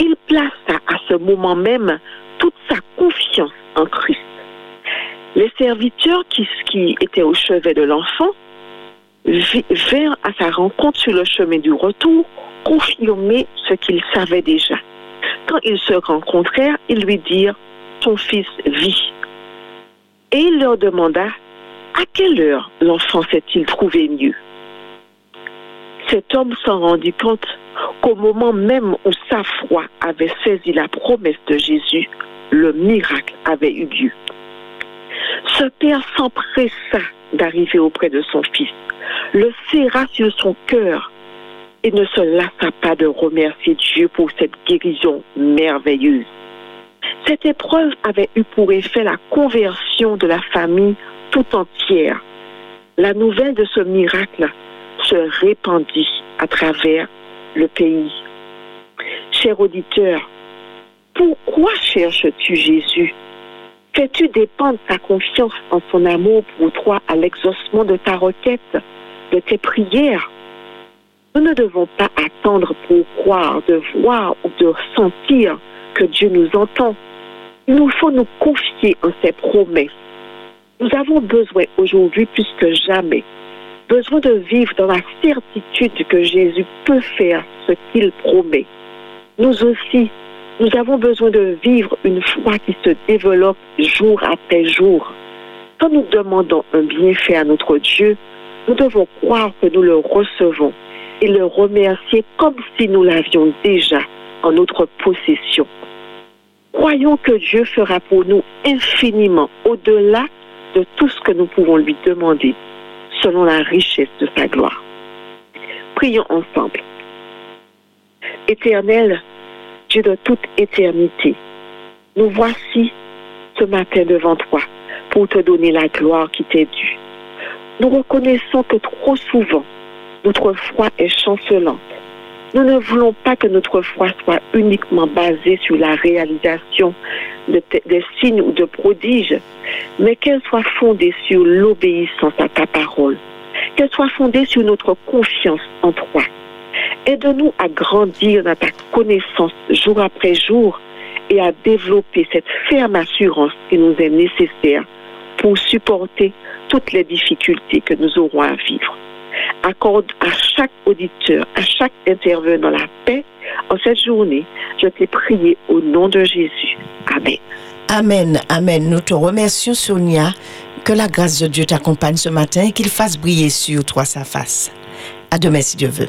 Il plaça à ce moment même toute sa confiance en Christ. Les serviteurs qui, étaient au chevet de l'enfant vinrent à sa rencontre sur le chemin du retour confirmer ce qu'ils savaient déjà. Quand ils se rencontrèrent, ils lui dirent, ton fils vit. Et il leur demanda, à quelle heure l'enfant s'est-il trouvé mieux? Cet homme s'en rendit compte qu'au moment même où sa foi avait saisi la promesse de Jésus, le miracle avait eu lieu. Ce père s'empressa d'arriver auprès de son fils, le serra sur son cœur et ne se lassa pas de remercier Dieu pour cette guérison merveilleuse. Cette épreuve avait eu pour effet la conversion de la famille tout entière. La nouvelle de ce miracle se répandit à travers le pays. Cher auditeur, pourquoi cherches-tu Jésus? Fais-tu dépendre ta confiance en son amour pour toi à l'exaucement de ta requête, de tes prières? Nous ne devons pas attendre pour croire, de voir ou de sentir que Dieu nous entend. Il nous faut nous confier en ses promesses. Nous avons besoin aujourd'hui plus que jamais, besoin de vivre dans la certitude que Jésus peut faire ce qu'il promet. Nous aussi, nous avons besoin de vivre une foi qui se développe jour après jour. Quand nous demandons un bienfait à notre Dieu, nous devons croire que nous le recevons et le remercier comme si nous l'avions déjà en notre possession. Croyons que Dieu fera pour nous infiniment au-delà de tout ce que nous pouvons lui demander, selon la richesse de sa gloire. Prions ensemble. Éternel, Dieu de toute éternité, nous voici ce matin devant toi pour te donner la gloire qui t'est due. Nous reconnaissons que trop souvent, notre foi est chancelante. Nous ne voulons pas que notre foi soit uniquement basée sur la réalisation de des signes ou de prodiges, mais qu'elle soit fondée sur l'obéissance à ta parole, qu'elle soit fondée sur notre confiance en toi. Aide-nous à grandir dans ta connaissance jour après jour et à développer cette ferme assurance qui nous est nécessaire pour supporter toutes les difficultés que nous aurons à vivre. Accorde à chaque auditeur, à chaque intervenant la paix en cette journée. Je t'ai prié au nom de Jésus. Amen. Amen, amen. Nous te remercions, Sonia. Que la grâce de Dieu t'accompagne ce matin et qu'il fasse briller sur toi sa face. À demain, si Dieu veut.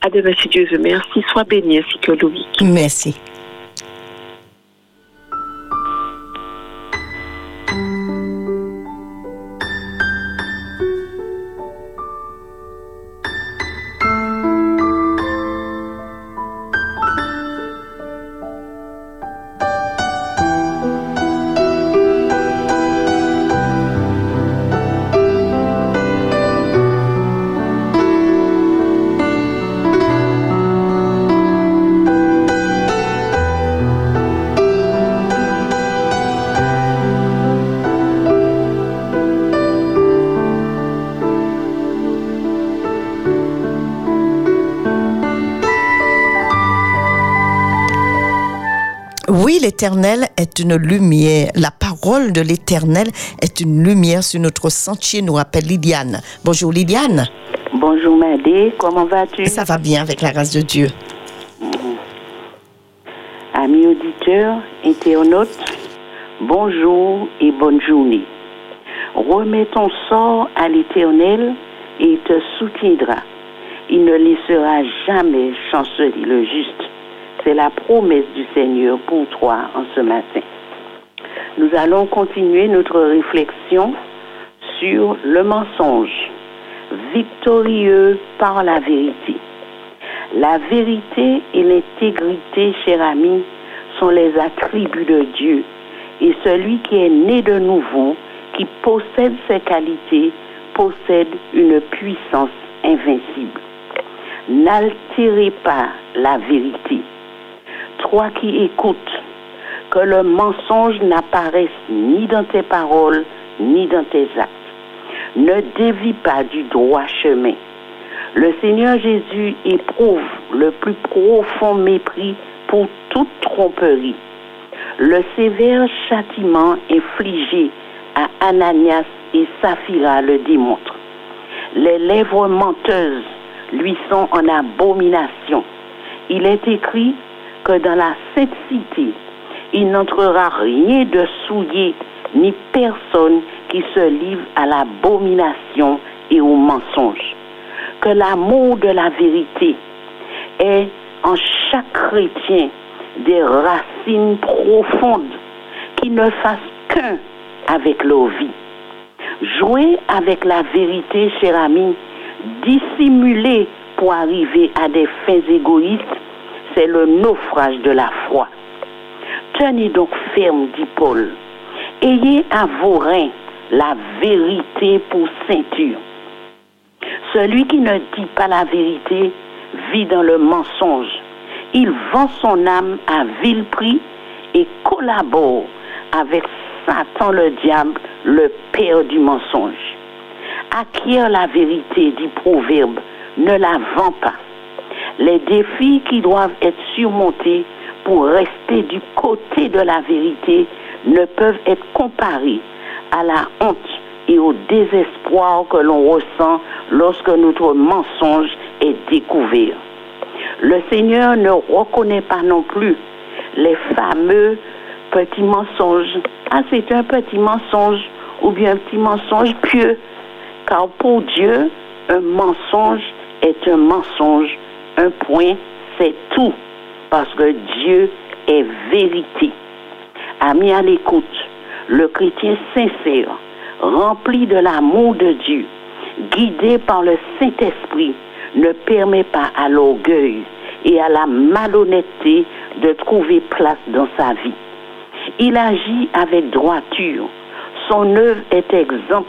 À demain, si Dieu veut. Merci. Sois béni ainsi que Louis. Merci. l'Éternel est une lumière. La parole de l'Éternel est une lumière sur notre sentier, nous rappelle Lydiane. Bonjour Lydiane. Bonjour Madé, comment vas-tu? Ça va bien avec la grâce de Dieu. Amis auditeurs, internautes, bonjour et bonne journée. Remets ton sort à l'Éternel et il te soutiendra. Il ne laissera jamais chanceler le juste. C'est la promesse du Seigneur pour toi en ce matin. Nous allons continuer notre réflexion sur le mensonge, victorieux par la vérité. La vérité et l'intégrité, cher ami, sont les attributs de Dieu. Et celui qui est né de nouveau, qui possède ces qualités, possède une puissance invincible. N'altérez pas la vérité. Toi qui écoutes, que le mensonge n'apparaisse ni dans tes paroles, ni dans tes actes. Ne dévie pas du droit chemin. Le Seigneur Jésus éprouve le plus profond mépris pour toute tromperie. Le sévère châtiment infligé à Ananias et Saphira le démontre. Les lèvres menteuses lui sont en abomination. Il est écrit que dans la sainte cité, il n'entrera rien de souillé, ni personne qui se livre à l'abomination et au mensonge. Que l'amour de la vérité est en chaque chrétien des racines profondes qui ne fassent qu'un avec leur vie. Jouer avec la vérité, cher ami, dissimuler pour arriver à des fins égoïstes, c'est le naufrage de la foi. Tenez donc ferme, dit Paul. Ayez à vos reins la vérité pour ceinture. Celui qui ne dit pas la vérité vit dans le mensonge. Il vend son âme à vil prix et collabore avec Satan le diable, le père du mensonge. Acquiert la vérité, dit Proverbe, ne la vend pas. Les défis qui doivent être surmontés pour rester du côté de la vérité ne peuvent être comparés à la honte et au désespoir que l'on ressent lorsque notre mensonge est découvert. Le Seigneur ne reconnaît pas non plus les fameux petits mensonges. Ah, c'est un petit mensonge ou bien un petit mensonge pieux. Car pour Dieu, un mensonge est un mensonge. Un point, c'est tout. Parce que Dieu est vérité. Ami à l'écoute, le chrétien sincère, rempli de l'amour de Dieu, guidé par le Saint-Esprit, ne permet pas à l'orgueil et à la malhonnêteté de trouver place dans sa vie. Il agit avec droiture. Son œuvre est exempte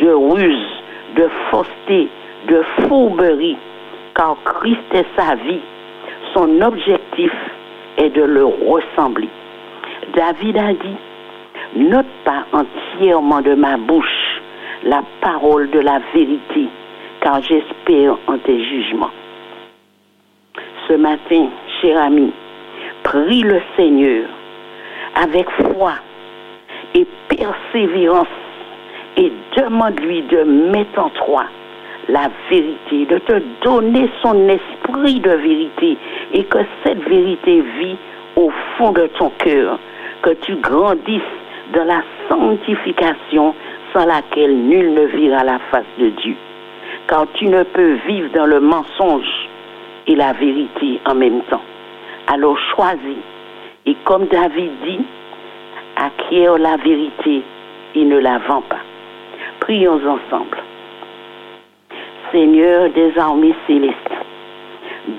de ruse, de fausseté, de fourberie, car Christ est sa vie. Son objectif est de le ressembler. David a dit, note pas entièrement de ma bouche la parole de la vérité, car j'espère en tes jugements. Ce matin, cher ami, prie le Seigneur avec foi et persévérance et demande-lui de mettre en toi la vérité, de te donner son esprit de vérité et que cette vérité vit au fond de ton cœur, que tu grandisses dans la sanctification sans laquelle nul ne verra la face de Dieu. Car tu ne peux vivre dans le mensonge et la vérité en même temps. Alors choisis. Et comme David dit, acquiert la vérité et ne la vend pas. Prions ensemble. Seigneur des armées célestes,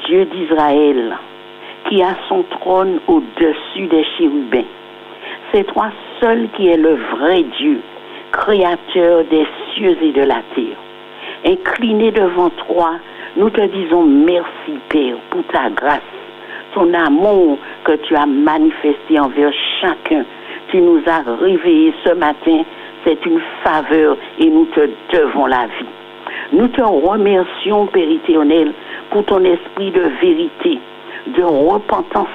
Dieu d'Israël, qui a son trône au-dessus des chérubins, c'est toi seul qui es le vrai Dieu, créateur des cieux et de la terre. Incliné devant toi, nous te disons merci, Père, pour ta grâce, ton amour que tu as manifesté envers chacun. Tu nous as réveillés ce matin. C'est une faveur et nous te devons la vie. Nous te remercions, Père éternel, pour ton esprit de vérité, de repentance,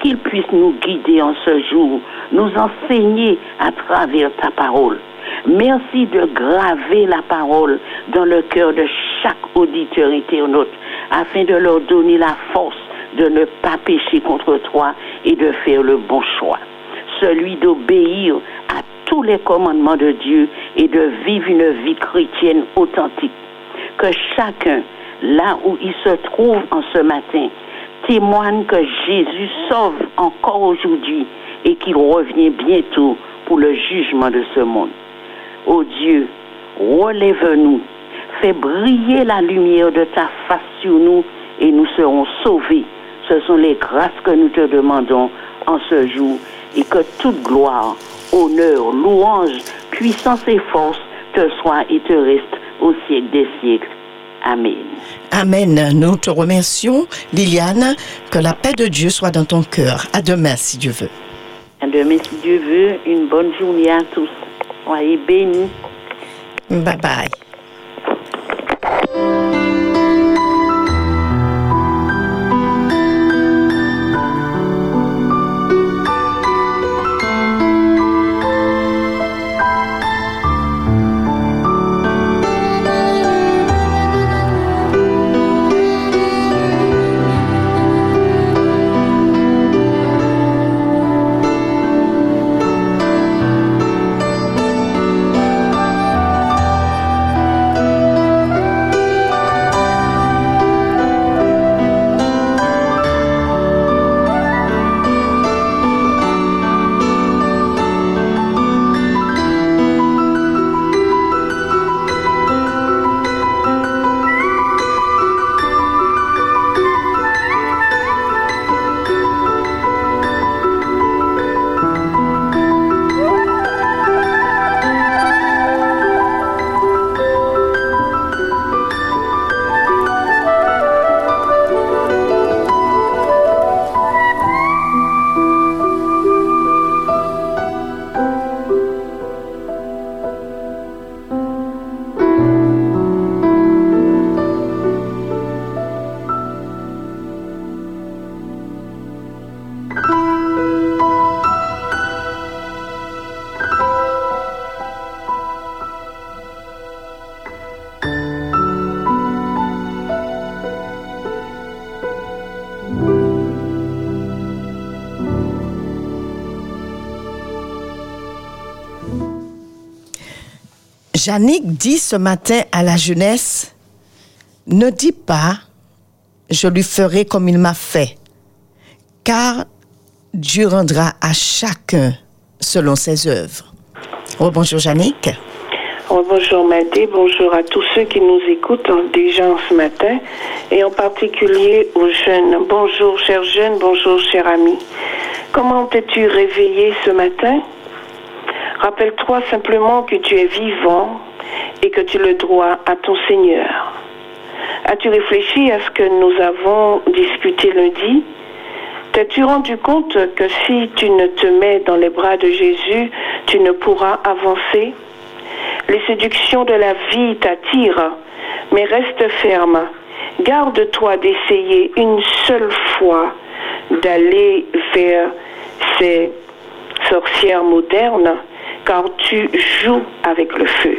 qu'il puisse nous guider en ce jour, nous enseigner à travers ta parole. Merci de graver la parole dans le cœur de chaque auditeur internaute afin de leur donner la force de ne pas pécher contre toi et de faire le bon choix. Celui d'obéir tous les commandements de Dieu et de vivre une vie chrétienne authentique. Que chacun, là où il se trouve en ce matin, témoigne que Jésus sauve encore aujourd'hui et qu'il revient bientôt pour le jugement de ce monde. Ô Dieu, relève-nous, fais briller la lumière de ta face sur nous et nous serons sauvés. Ce sont les grâces que nous te demandons en ce jour et que toute gloire, honneur, louange, puissance et force te soient et te restent au siècle des siècles. Amen. Amen. Nous te remercions, Liliane. Que la paix de Dieu soit dans ton cœur. À demain, si Dieu veut. À demain, si Dieu veut. Une bonne journée à tous. Soyez bénis. Bye bye. Jannick dit ce matin à la jeunesse, ne dis pas, je lui ferai comme il m'a fait, car Dieu rendra à chacun selon ses œuvres. Bonjour Jannick. Oh, bonjour Madé, bonjour à tous ceux qui nous écoutent déjà ce matin et en particulier aux jeunes. Bonjour chers jeunes, bonjour chers amis. Comment t'es-tu réveillé ce matin? Rappelle-toi simplement que tu es vivant et que tu le dois à ton Seigneur. As-tu réfléchi à ce que nous avons discuté lundi? T'es-tu rendu compte que si tu ne te mets dans les bras de Jésus, tu ne pourras avancer? Les séductions de la vie t'attirent, mais reste ferme. Garde-toi d'essayer une seule fois d'aller vers ces sorcières modernes, car tu joues avec le feu.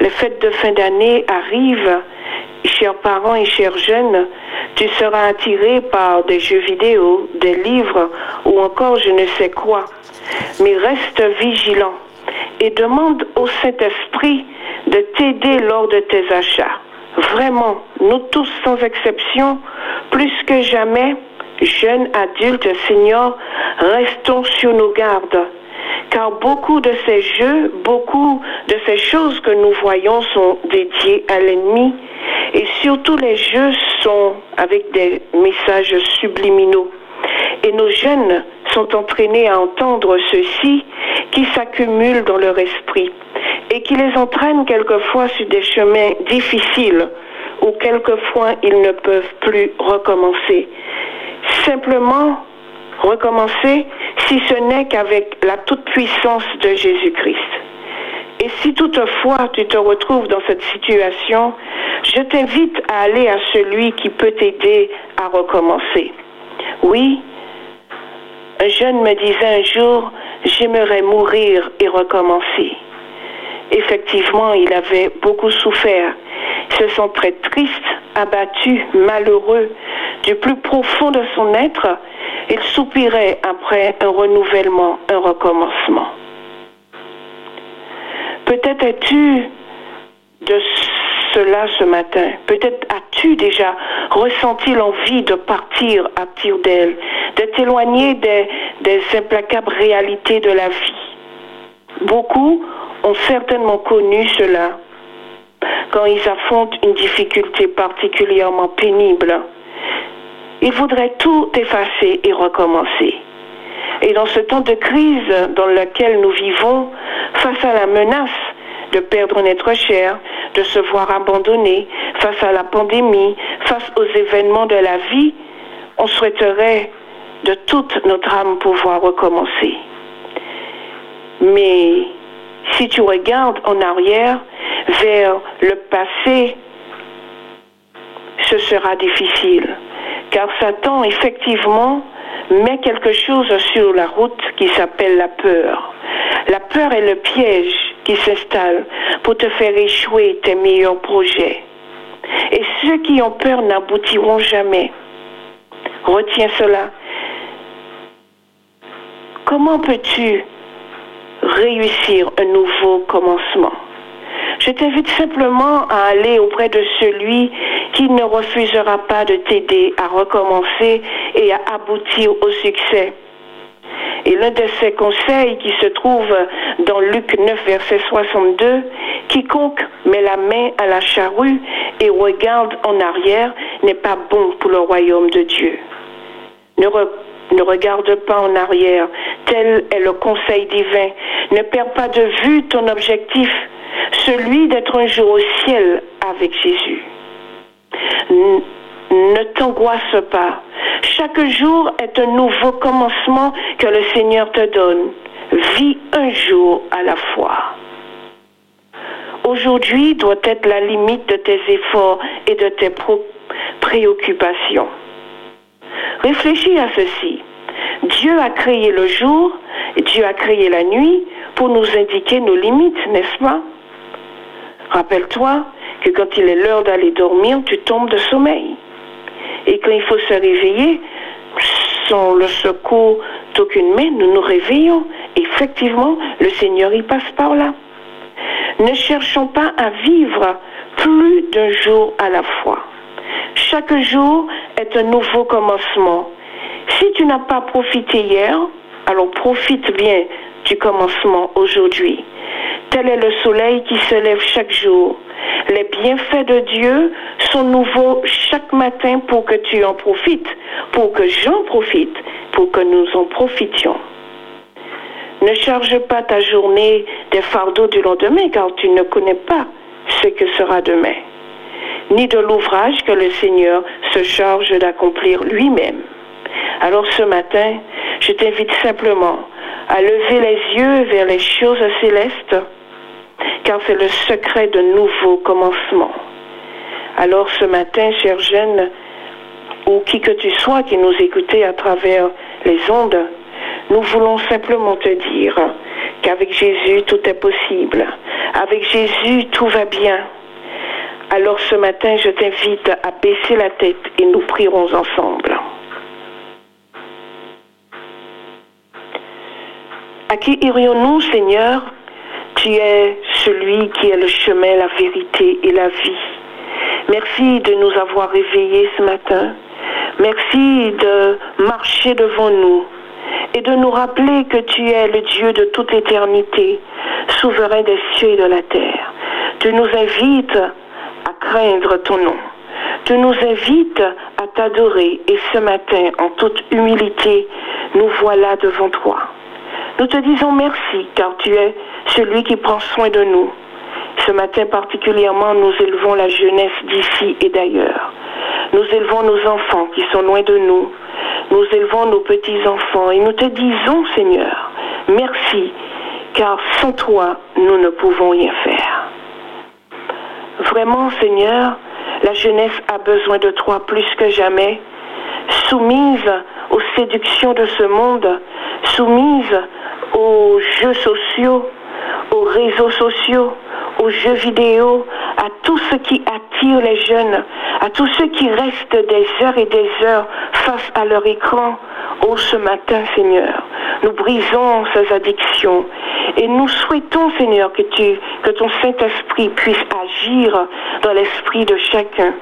Les fêtes de fin d'année arrivent, chers parents et chers jeunes, tu seras attiré par des jeux vidéo, des livres ou encore je ne sais quoi. Mais reste vigilant et demande au Saint-Esprit de t'aider lors de tes achats. Vraiment, nous tous sans exception, plus que jamais, jeunes, adultes, seniors, restons sur nos gardes. Car beaucoup de ces jeux, beaucoup de ces choses que nous voyons sont dédiées à l'ennemi. Et surtout les jeux sont avec des messages subliminaux. Et nos jeunes sont entraînés à entendre ceci qui s'accumule dans leur esprit et qui les entraîne quelquefois sur des chemins difficiles où quelquefois ils ne peuvent plus recommencer. Simplement recommencer si ce n'est qu'avec la toute-puissance de Jésus-Christ. Et si toutefois tu te retrouves dans cette situation, je t'invite à aller à celui qui peut t'aider à recommencer. Oui, un jeune me disait un jour, j'aimerais mourir et recommencer. Effectivement, il avait beaucoup souffert. Se sentait triste, abattu, malheureux. Du plus profond de son être, il soupirait après un renouvellement, un recommencement. Peut-être es-tu de cela ce matin. Peut-être as-tu déjà ressenti l'envie de partir à partir d'elle, de t'éloigner des, des implacables réalités de la vie. Beaucoup ont certainement connu cela quand ils affrontent une difficulté particulièrement pénible. Ils voudraient tout effacer et recommencer. Et dans ce temps de crise dans lequel nous vivons, face à la menace de perdre un être cher, de se voir abandonné, face à la pandémie, face aux événements de la vie, on souhaiterait de toute notre âme pouvoir recommencer. Mais si tu regardes en arrière vers le passé, ce sera difficile. Car Satan, effectivement, met quelque chose sur la route qui s'appelle la peur. La peur est le piège qui s'installe pour te faire échouer tes meilleurs projets. Et ceux qui ont peur n'aboutiront jamais. Retiens cela. Comment peux-tu réussir un nouveau commencement Je t'invite simplement à aller auprès de celui qui ne refusera pas de t'aider à recommencer et à aboutir au succès. Et l'un de ces conseils qui se trouve dans Luc 9, verset 62, quiconque met la main à la charrue et regarde en arrière n'est pas bon pour le royaume de Dieu. Ne, ne regarde pas en arrière, tel est le conseil divin. Ne perds pas de vue ton objectif, celui d'être un jour au ciel avec Jésus. Ne t'angoisse pas. Chaque jour est un nouveau commencement que le Seigneur te donne. Vis un jour à la fois. Aujourd'hui doit être la limite de tes efforts et de tes préoccupations. Réfléchis à ceci. Dieu a créé le jour, Dieu a créé la nuit pour nous indiquer nos limites, n'est-ce pas? Rappelle-toi que quand il est l'heure d'aller dormir, tu tombes de sommeil. Et quand il faut se réveiller, sans le secours d'aucune main, nous nous réveillons. Effectivement, le Seigneur y passe par là. Ne cherchons pas à vivre plus d'un jour à la fois. Chaque jour est un nouveau commencement. Si tu n'as pas profité hier, alors profite bien du commencement aujourd'hui. Tel est le soleil qui se lève chaque jour. Les bienfaits de Dieu sont nouveaux chaque matin pour que tu en profites, pour que j'en profite, pour que nous en profitions. Ne charge pas ta journée des fardeaux du lendemain car tu ne connais pas ce que sera demain, ni de l'ouvrage que le Seigneur se charge d'accomplir lui-même. Alors ce matin, je t'invite simplement à lever les yeux vers les choses célestes, car c'est le secret de nouveaux commencements. Alors ce matin, chers jeunes, ou qui que tu sois qui nous écoutait à travers les ondes, nous voulons simplement te dire qu'avec Jésus, tout est possible. Avec Jésus, tout va bien. Alors ce matin, je t'invite à baisser la tête et nous prierons ensemble. À qui irions-nous, Seigneur? Tu es celui qui est le chemin, la vérité et la vie. Merci de nous avoir réveillés ce matin. Merci de marcher devant nous et de nous rappeler que tu es le Dieu de toute éternité, souverain des cieux et de la terre. Tu nous invites à craindre ton nom. Tu nous invites à t'adorer et ce matin, en toute humilité, nous voilà devant toi. Nous te disons merci car tu es celui qui prend soin de nous. Ce matin particulièrement, nous élevons la jeunesse d'ici et d'ailleurs. Nous élevons nos enfants qui sont loin de nous. Nous élevons nos petits-enfants et nous te disons, Seigneur, merci, car sans toi, nous ne pouvons rien faire. Vraiment, Seigneur, la jeunesse a besoin de toi plus que jamais, soumise aux séductions de ce monde, soumise aux jeux sociaux, aux réseaux sociaux, aux jeux vidéo, à tout ce qui attire les jeunes, à tous ceux qui restent des heures et des heures face à leur écran. Oh, ce matin, Seigneur, nous brisons ces addictions et nous souhaitons, Seigneur, que, tu, que ton Saint-Esprit puisse agir dans l'esprit de chacun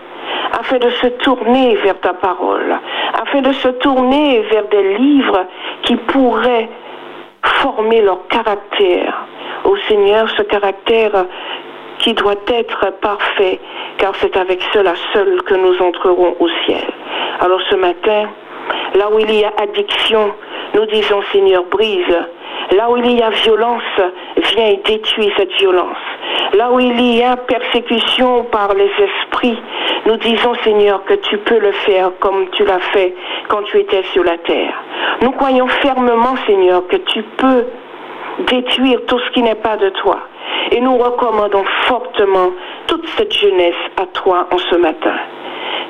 afin de se tourner vers ta parole, afin de se tourner vers des livres qui pourraient former leur caractère. Ô Seigneur, ce caractère qui doit être parfait, car c'est avec cela seul que nous entrerons au ciel. Alors ce matin, là où il y a addiction, nous disons Seigneur, brise. Là où il y a violence, viens et détruis cette violence. Là où il y a persécution par les esprits, nous disons Seigneur que tu peux le faire comme tu l'as fait quand tu étais sur la terre. Nous croyons fermement Seigneur que tu peux détruire tout ce qui n'est pas de toi. Et nous recommandons fortement toute cette jeunesse à toi en ce matin.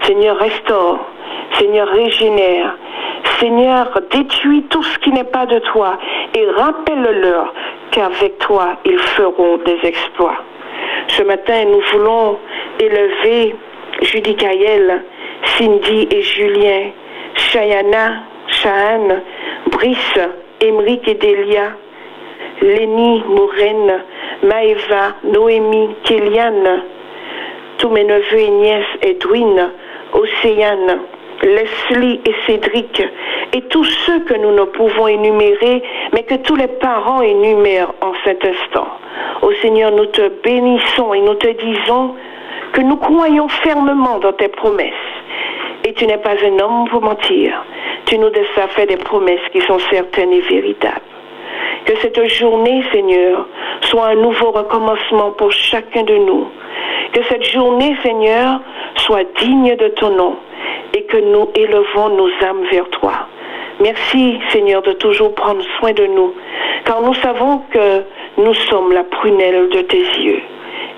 Seigneur, restaure. Seigneur, régénère. Seigneur, détruis tout ce qui n'est pas de toi et rappelle-leur qu'avec toi, ils feront des exploits. Ce matin, nous voulons élever Judy Cindy et Julien, Chayana, Shahan, Brice, Émeric et Delia, Lénie, Maureen, Maëva, Noémie, Kéliane, tous mes neveux et nièces, Edwin, Océane, Leslie et Cédric, et tous ceux que nous ne pouvons énumérer, mais que tous les parents énumèrent en cet instant. Ô Seigneur, nous te bénissons et nous te disons que nous croyons fermement dans tes promesses. Et tu n'es pas un homme pour mentir. Tu nous as fait des promesses qui sont certaines et véritables. Que cette journée, Seigneur, soit un nouveau recommencement pour chacun de nous. Que cette journée, Seigneur, soit digne de ton nom et que nous élevons nos âmes vers toi. Merci, Seigneur, de toujours prendre soin de nous, car nous savons que nous sommes la prunelle de tes yeux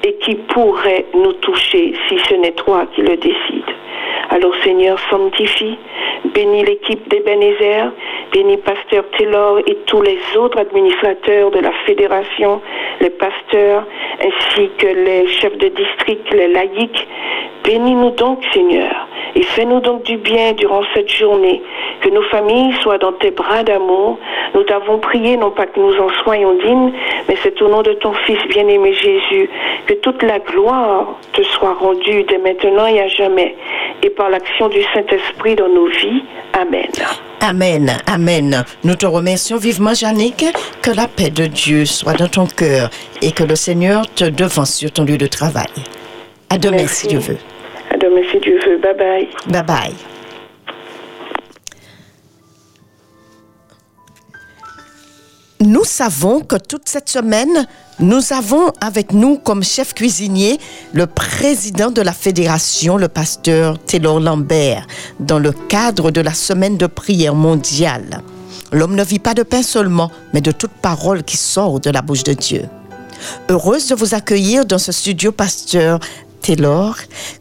et qui pourrait nous toucher si ce n'est toi qui le décides. Alors Seigneur, sanctifie, bénis l'équipe d'Ebenezer, bénis Pasteur Taylor et tous les autres administrateurs de la fédération, les pasteurs, ainsi que les chefs de district, les laïcs. Bénis-nous donc, Seigneur, et fais-nous donc du bien durant cette journée. Que nos familles soient dans tes bras d'amour. Nous t'avons prié, non pas que nous en soyons dignes, mais c'est au nom de ton Fils bien-aimé Jésus, que toute la gloire te soit rendue dès maintenant et à jamais, par l'action du Saint-Esprit dans nos vies. Amen. Amen, Amen. Nous te remercions vivement, Jannick. Que la paix de Dieu soit dans ton cœur et que le Seigneur te devance sur ton lieu de travail. À demain, Merci. si Dieu veut. À demain si Dieu veut. Bye bye. Bye bye. Nous savons que toute cette semaine, nous avons avec nous comme chef cuisinier le président de la fédération, le pasteur Taylor Lambert, dans le cadre de la semaine de prière mondiale. L'homme ne vit pas de pain seulement, mais de toute parole qui sort de la bouche de Dieu. Heureuse de vous accueillir dans ce studio, pasteur Taylor.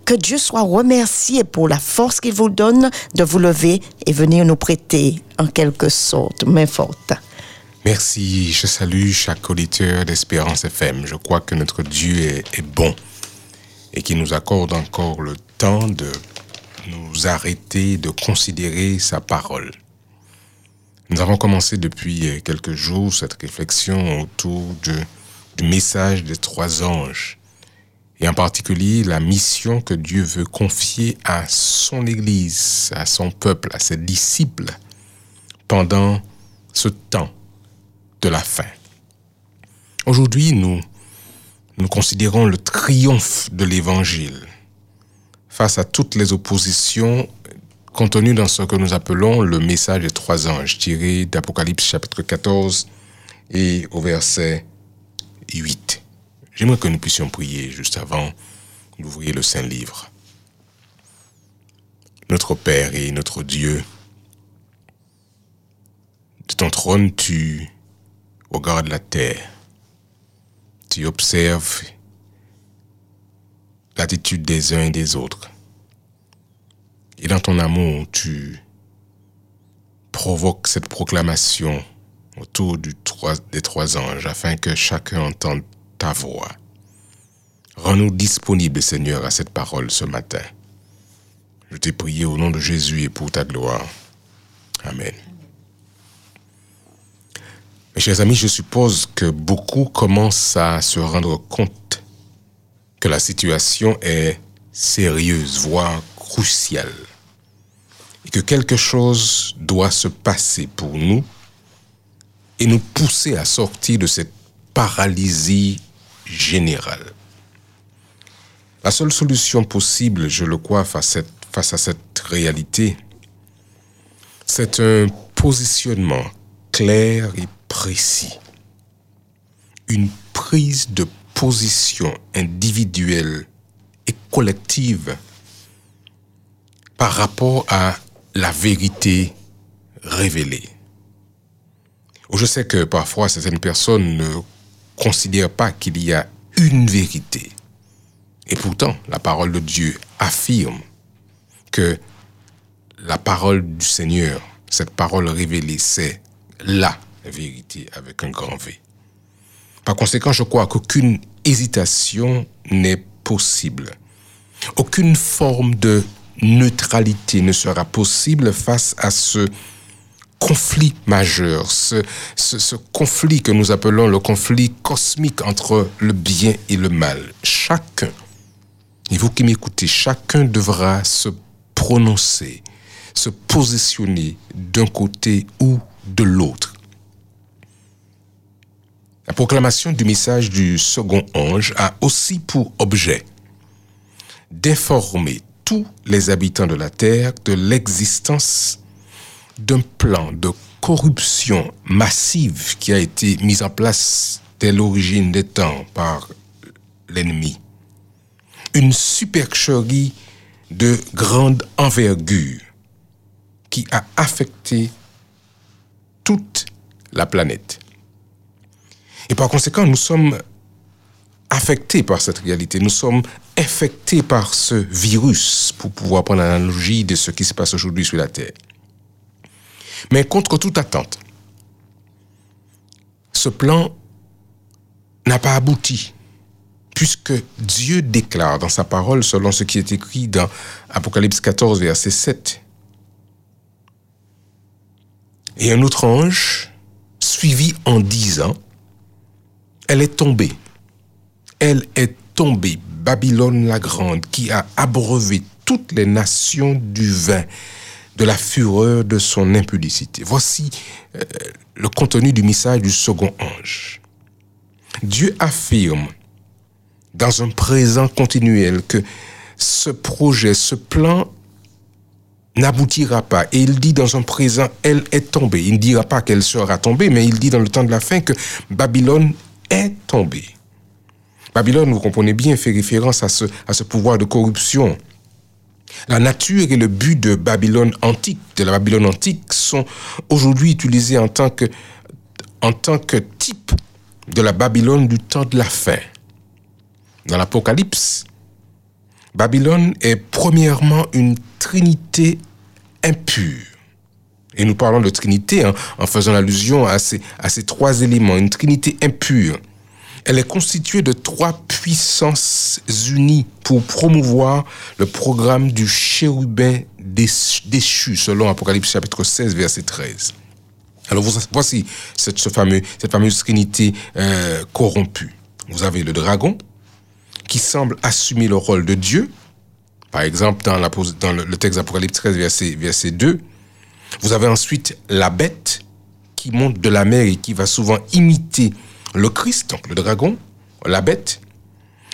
Que Dieu soit remercié pour la force qu'il vous donne de vous lever et venir nous prêter, en quelque sorte, main forte. Merci, je salue chaque auditeur d'Espérance FM. Je crois que notre Dieu est, bon et qu'il nous accorde encore le temps de nous arrêter, de considérer sa parole. Nous avons commencé depuis quelques jours cette réflexion autour du message des trois anges et en particulier la mission que Dieu veut confier à son Église, à son peuple, à ses disciples pendant ce temps de la fin. Aujourd'hui, nous, nous considérons le triomphe de l'Évangile face à toutes les oppositions contenues dans ce que nous appelons le message des trois anges, tiré d'Apocalypse chapitre 14 et au verset 8. J'aimerais que nous puissions prier juste avant d'ouvrir le Saint-Livre. Notre Père et notre Dieu, de ton trône, tu regardes la terre. Tu observes l'attitude des uns et des autres. Et dans ton amour, tu provoques cette proclamation autour du trois, des trois anges afin que chacun entende ta voix. Rends-nous disponibles, Seigneur, à cette parole ce matin. Je t'ai prié au nom de Jésus et pour ta gloire. Amen. Mes chers amis, je suppose que beaucoup commencent à se rendre compte que la situation est sérieuse, voire cruciale, et que quelque chose doit se passer pour nous et nous pousser à sortir de cette paralysie générale. La seule solution possible, je le crois, face à cette, face à cette réalité, c'est un positionnement clair et précis. Une prise de position individuelle et collective par rapport à la vérité révélée. Je sais que parfois certaines personnes ne considèrent pas qu'il y a une vérité. Et pourtant, la parole de Dieu affirme que la parole du Seigneur, cette parole révélée, c'est la vérité avec un grand V. Par conséquent, je crois qu'aucune hésitation n'est possible. Aucune forme de neutralité ne sera possible face à ce conflit majeur, ce, conflit que nous appelons le conflit cosmique entre le bien et le mal. Chacun, et vous qui m'écoutez, chacun devra se prononcer, se positionner d'un côté ou de l'autre. La proclamation du message du second ange a aussi pour objet d'informer tous les habitants de la terre de l'existence d'un plan de corruption massive qui a été mis en place dès l'origine des temps par l'ennemi. Une supercherie de grande envergure qui a affecté toute la planète. Et par conséquent, nous sommes affectés par cette réalité. Nous sommes infectés par ce virus, pour pouvoir prendre l'analogie de ce qui se passe aujourd'hui sur la Terre. Mais contre toute attente, ce plan n'a pas abouti puisque Dieu déclare dans sa parole, selon ce qui est écrit dans Apocalypse 14, verset 7, et un autre ange suivi en disant, elle est tombée, elle est tombée, Babylone la grande, qui a abreuvé toutes les nations du vin de la fureur de son impudicité. Voici euh, le contenu du message du second ange. Dieu affirme dans un présent continuel que ce projet, ce plan n'aboutira pas. Et il dit dans un présent, elle est tombée. Il ne dira pas qu'elle sera tombée, mais il dit dans le temps de la fin que Babylone est tombée. Babylone, vous comprenez bien, fait référence à ce, à ce pouvoir de corruption. La nature et le but de Babylone antique, de la Babylone antique, sont aujourd'hui utilisés en tant que, en tant que type de la Babylone du temps de la fin. Dans l'Apocalypse, Babylone est premièrement une trinité impure. Et nous parlons de trinité en faisant allusion à ces, à ces trois éléments. Une trinité impure. Elle est constituée de trois puissances unies pour promouvoir le programme du chérubin déchu, selon Apocalypse chapitre 16, verset 13. Alors voici cette, ce cette fameuse trinité euh, corrompue. Vous avez le dragon, qui semble assumer le rôle de Dieu. Par exemple, dans, la, dans le, texte d'Apocalypse 13, verset, verset 2, vous avez ensuite la bête qui monte de la mer et qui va souvent imiter le Christ, donc le dragon, la bête.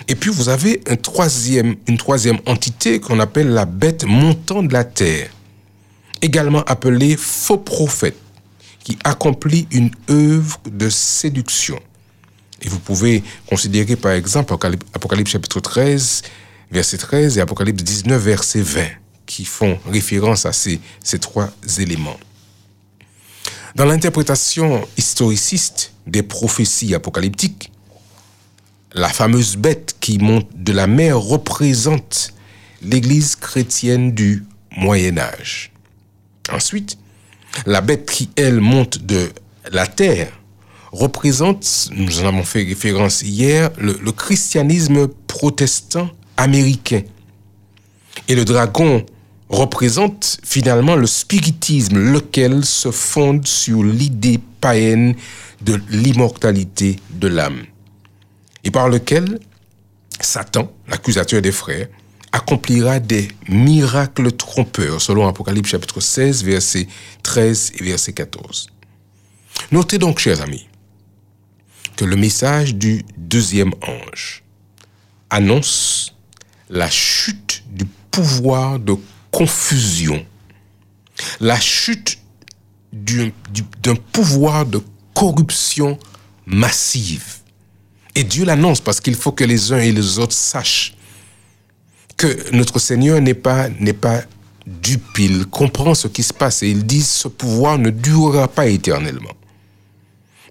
Et puis vous avez une troisième entité qu'on appelle la bête montant de la terre, également appelée faux prophète, qui accomplit une œuvre de séduction. Et vous pouvez considérer par exemple Apocalypse chapitre 13, verset 13 et Apocalypse 19, verset 20, qui font référence à ces, ces trois éléments. Dans l'interprétation historiciste des prophéties apocalyptiques, la fameuse bête qui monte de la mer représente l'Église chrétienne du Moyen Âge. Ensuite, la bête qui, elle, monte de la terre représente, nous en avons fait référence hier, le, christianisme protestant américain. Et le dragon représente finalement le spiritisme, lequel se fonde sur l'idée païenne de l'immortalité de l'âme, et par lequel Satan, l'accusateur des frères, accomplira des miracles trompeurs, selon Apocalypse chapitre 16, verset 13 et verset 14. Notez donc, chers amis, que le message du deuxième ange annonce la chute du pouvoir de confusion, la chute d'un pouvoir de corruption massive. Et Dieu l'annonce parce qu'il faut que les uns et les autres sachent que notre Seigneur n'est pas, n'est il comprend ce qui se passe et il dit ce pouvoir ne durera pas éternellement.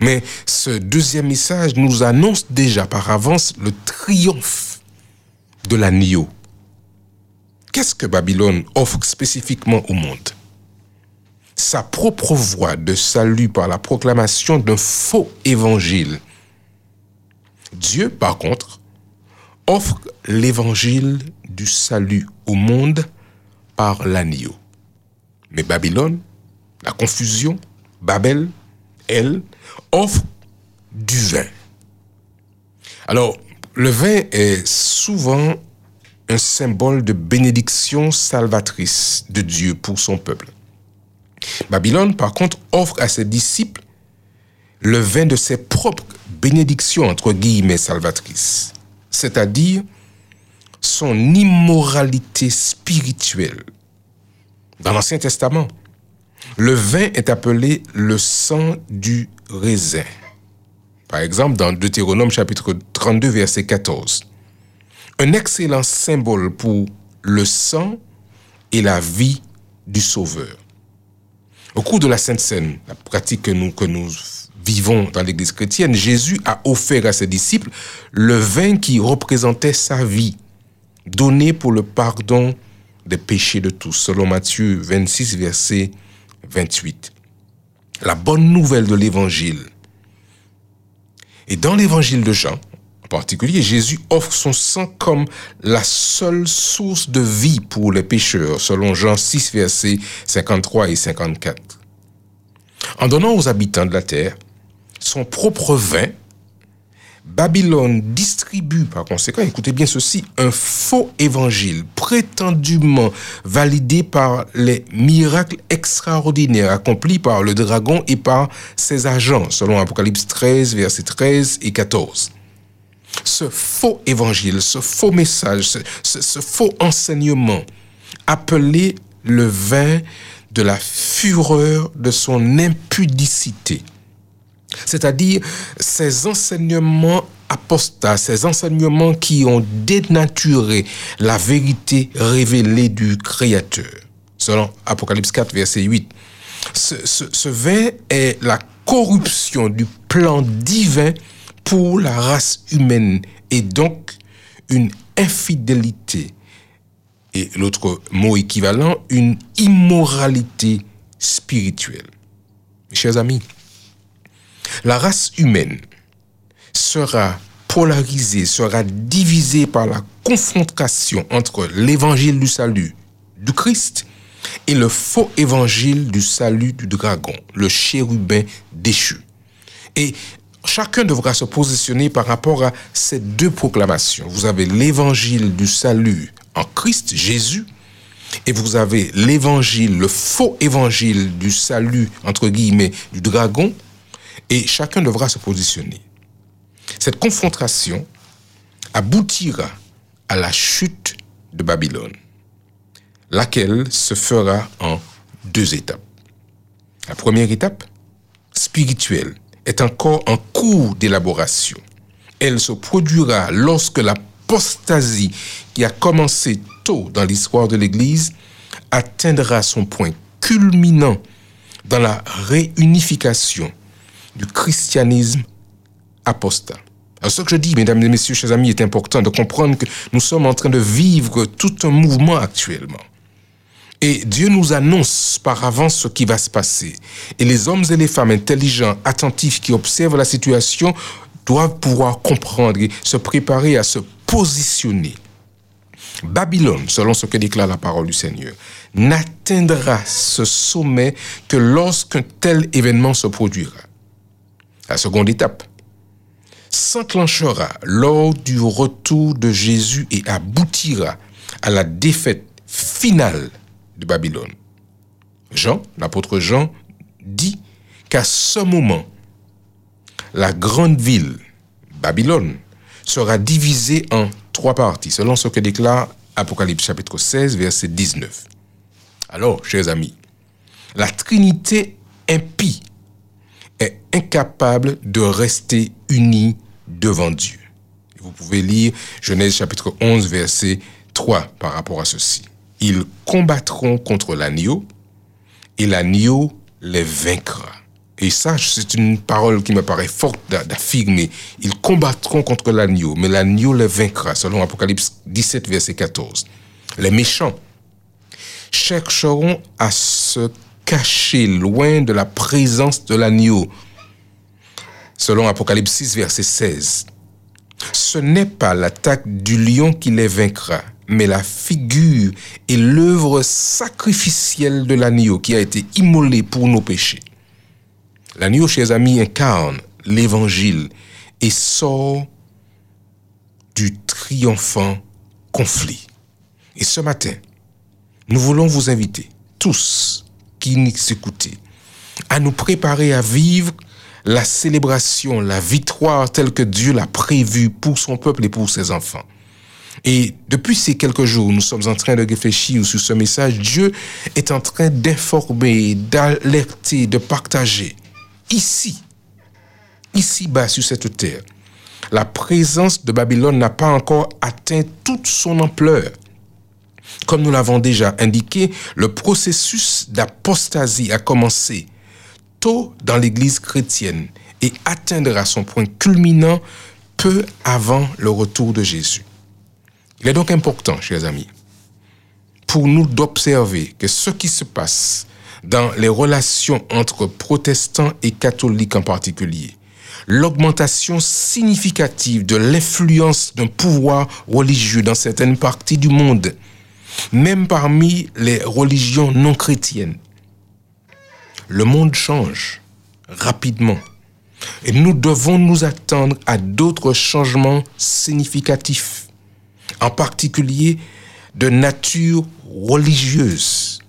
Mais ce deuxième message nous annonce déjà par avance le triomphe de l'agneau. Qu'est-ce que Babylone offre spécifiquement au monde? Sa propre voie de salut par la proclamation d'un faux évangile. Dieu, par contre, offre l'évangile du salut au monde par l'agneau. Mais Babylone, la confusion, Babel, elle, offre du vin. Alors, le vin est souvent un symbole de bénédiction salvatrice de Dieu pour son peuple. Babylone, par contre, offre à ses disciples le vin de ses propres bénédictions, entre guillemets, salvatrices, c'est-à-dire son immoralité spirituelle. Dans l'Ancien Testament, le vin est appelé le sang du raisin. Par exemple, dans Deutéronome chapitre 32, verset 14. Un excellent symbole pour le sang et la vie du Sauveur. Au cours de la Sainte Seine, la pratique que nous, que nous vivons dans l'Église chrétienne, Jésus a offert à ses disciples le vin qui représentait sa vie, donné pour le pardon des péchés de tous, selon Matthieu 26, verset 28. La bonne nouvelle de l'Évangile. Et dans l'Évangile de Jean, particulier, Jésus offre son sang comme la seule source de vie pour les pécheurs, selon Jean 6, versets 53 et 54. En donnant aux habitants de la terre son propre vin, Babylone distribue par conséquent, écoutez bien ceci, un faux évangile prétendument validé par les miracles extraordinaires accomplis par le dragon et par ses agents, selon Apocalypse 13, versets 13 et 14. Ce faux évangile, ce faux message, ce, faux enseignement, appelé le vin de la fureur de son impudicité, c'est-à-dire ces enseignements apostats, ces enseignements qui ont dénaturé la vérité révélée du Créateur. Selon Apocalypse 4, verset 8. Ce, ce, vin est la corruption du plan divin pour la race humaine et donc une infidélité. Et l'autre mot équivalent, une immoralité spirituelle. Chers amis, la race humaine sera polarisée, sera divisée par la confrontation entre l'évangile du salut du Christ et le faux évangile du salut du dragon, le chérubin déchu. Et chacun devra se positionner par rapport à ces deux proclamations. Vous avez l'évangile du salut en Christ Jésus et vous avez l'évangile, le faux évangile du salut, entre guillemets, du dragon, et chacun devra se positionner. Cette confrontation aboutira à la chute de Babylone, laquelle se fera en deux étapes. La première étape, spirituelle, est encore en cours d'élaboration. Elle se produira lorsque l'apostasie qui a commencé tôt dans l'histoire de l'Église atteindra son point culminant dans la réunification du christianisme apostat. Alors ce que je dis, mesdames et messieurs, chers amis, est important de comprendre que nous sommes en train de vivre tout un mouvement actuellement. Et Dieu nous annonce par avance ce qui va se passer. Et les hommes et les femmes intelligents, attentifs, qui observent la situation, doivent pouvoir comprendre et se préparer à se positionner. Babylone, selon ce que déclare la parole du Seigneur, n'atteindra ce sommet que lorsqu'un tel événement se produira. La seconde étape s'enclenchera lors du retour de Jésus et aboutira à la défaite finale de Babylone. Jean, l'apôtre Jean, dit qu'à ce moment, la grande ville, Babylone, sera divisée en trois parties, selon ce que déclare Apocalypse chapitre 16, verset 19. Alors, chers amis, la Trinité impie est incapable de rester uni devant Dieu. Vous pouvez lire Genèse chapitre 11, verset 3 par rapport à ceci. Ils combattront contre l'agneau et l'agneau les vaincra. Et ça, c'est une parole qui me paraît forte d'affirmer. Ils combattront contre l'agneau, mais l'agneau les vaincra, selon Apocalypse 17, verset 14. Les méchants chercheront à se caché loin de la présence de l'agneau. Selon Apocalypse 6, verset 16. Ce n'est pas l'attaque du lion qui les vaincra, mais la figure et l'œuvre sacrificielle de l'agneau qui a été immolé pour nos péchés. L'agneau, chers amis, incarne l'évangile et sort du triomphant conflit. Et ce matin, nous voulons vous inviter tous qui nous écoutez, à nous préparer à vivre la célébration, la victoire telle que Dieu l'a prévue pour son peuple et pour ses enfants. Et depuis ces quelques jours, nous sommes en train de réfléchir sur ce message. Dieu est en train d'informer, d'alerter, de partager. Ici, ici bas sur cette terre, la présence de Babylone n'a pas encore atteint toute son ampleur. Comme nous l'avons déjà indiqué, le processus d'apostasie a commencé tôt dans l'Église chrétienne et atteindra son point culminant peu avant le retour de Jésus. Il est donc important, chers amis, pour nous d'observer que ce qui se passe dans les relations entre protestants et catholiques en particulier l'augmentation significative de l'influence d'un pouvoir religieux dans certaines parties du monde, même parmi les religions non chrétiennes. Le monde change rapidement et nous devons nous attendre à d'autres changements significatifs, en particulier de nature religieuse.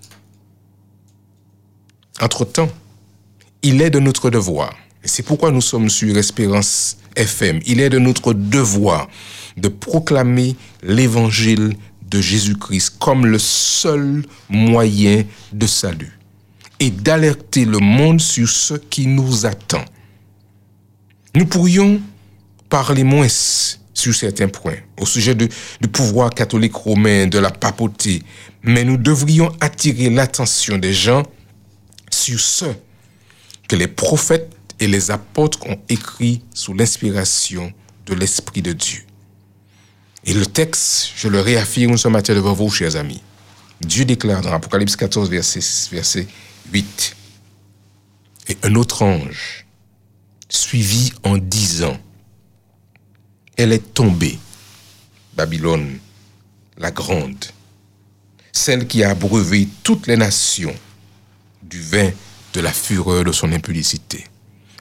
Entre-temps, il est de notre devoir, et c'est pourquoi nous sommes sur Espérance FM, il est de notre devoir de proclamer l'évangile de Jésus-Christ comme le seul moyen de salut et d'alerter le monde sur ce qui nous attend. Nous pourrions parler moins sur certains points, au sujet du pouvoir catholique romain, de la papauté, mais nous devrions attirer l'attention des gens sur ce que les prophètes et les apôtres ont écrit sous l'inspiration de l'Esprit de Dieu. Et le texte, je le réaffirme ce matin devant vous, chers amis. Dieu déclare dans Apocalypse 14, verset, verset 8, Et un autre ange suivi en dix ans. Elle est tombée, Babylone, la grande, celle qui a abreuvé toutes les nations du vin de la fureur de son impudicité.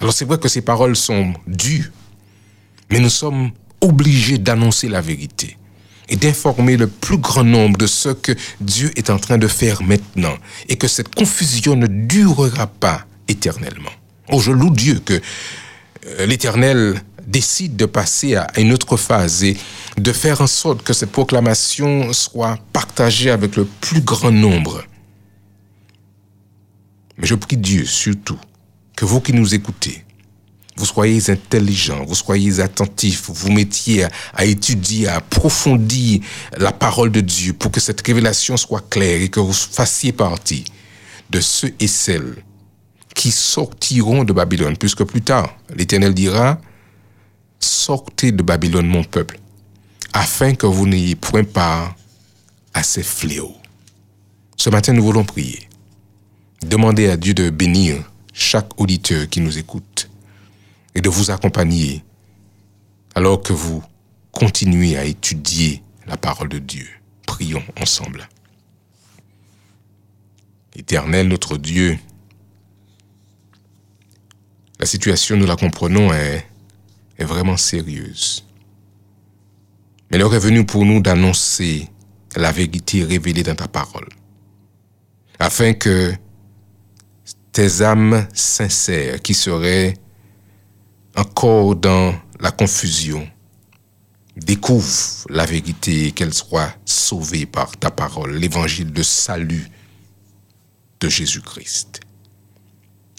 Alors c'est vrai que ces paroles sont dues, mais nous sommes obligés d'annoncer la vérité et d'informer le plus grand nombre de ce que Dieu est en train de faire maintenant et que cette confusion ne durera pas éternellement. Oh, je loue Dieu que euh, l'Éternel décide de passer à une autre phase et de faire en sorte que cette proclamation soit partagée avec le plus grand nombre. Mais je prie Dieu surtout que vous qui nous écoutez, vous soyez intelligents, vous soyez attentifs, vous mettiez à, étudier, à approfondir la parole de Dieu pour que cette révélation soit claire et que vous fassiez partie de ceux et celles qui sortiront de Babylone, puisque plus tard, l'Éternel dira, sortez de Babylone mon peuple, afin que vous n'ayez point part à ces fléaux. Ce matin, nous voulons prier. Demander à Dieu de bénir chaque auditeur qui nous écoute et de vous accompagner alors que vous continuez à étudier la parole de Dieu. Prions ensemble. Éternel notre Dieu, la situation, nous la comprenons, est, est vraiment sérieuse. Mais l'heure est venue pour nous d'annoncer la vérité révélée dans ta parole, afin que tes âmes sincères qui seraient encore dans la confusion découvrent la vérité et qu'elles soient sauvées par ta parole, l'évangile de salut de Jésus-Christ.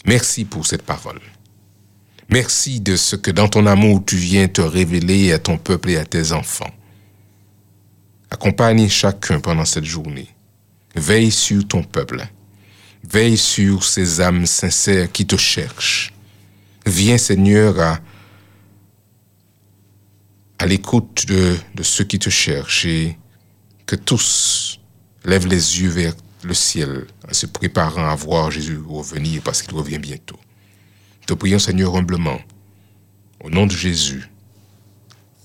Merci pour cette parole. Merci de ce que dans ton amour tu viens te révéler à ton peuple et à tes enfants. Accompagne chacun pendant cette journée. Veille sur ton peuple. Veille sur ces âmes sincères qui te cherchent. Viens Seigneur à, l'écoute de, de ceux qui te cherchent et que tous lèvent les yeux vers le ciel en se préparant à voir Jésus revenir parce qu'il revient bientôt. Te prions, Seigneur, humblement, au nom de Jésus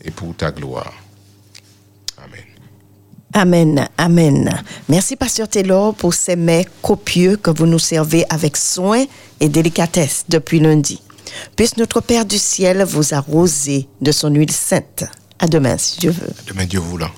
et pour ta gloire. Amen. Amen, amen. Merci, Pasteur Taylor, pour ces mets copieux que vous nous servez avec soin et délicatesse depuis lundi. Puisse notre Père du ciel vous arroser de son huile sainte. À demain, si Dieu veut. À demain, Dieu voulant.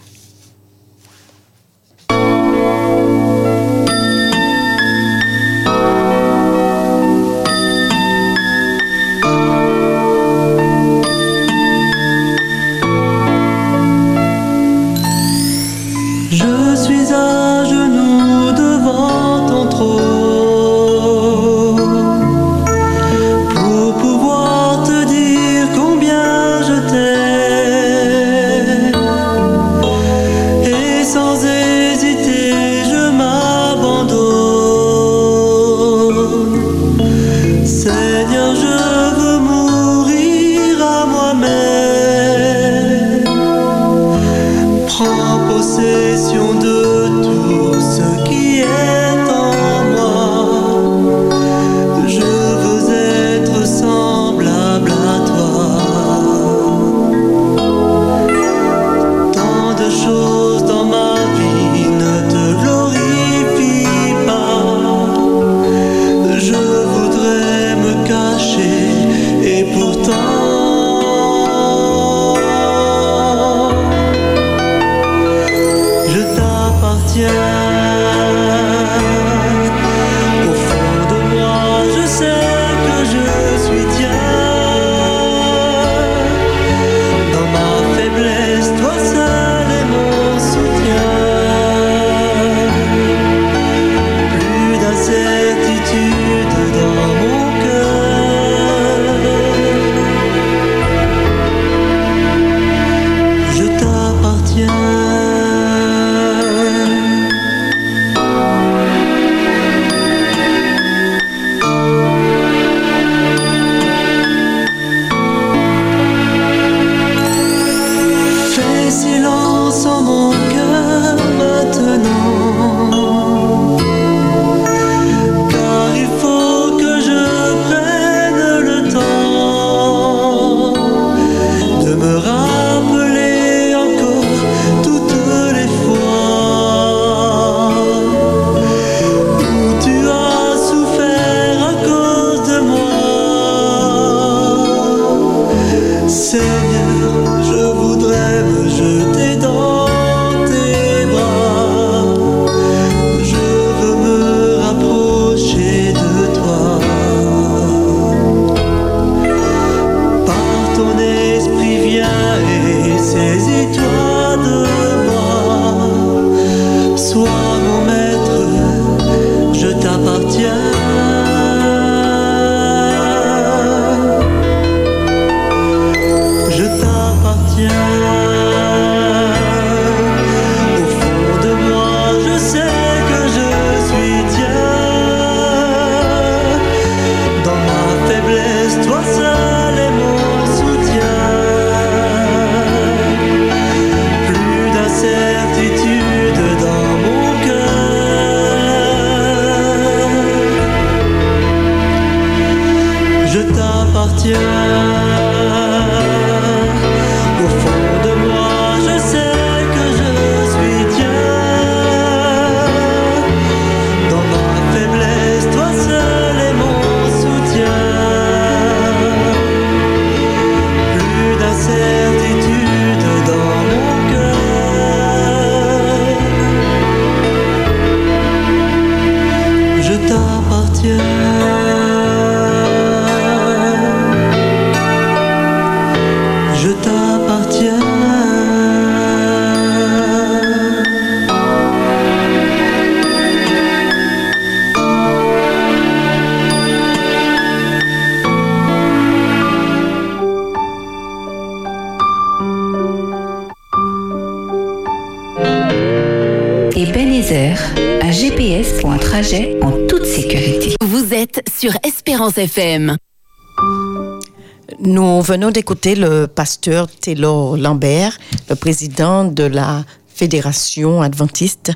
Nous venons d'écouter le pasteur Taylor Lambert, le président de la Fédération adventiste.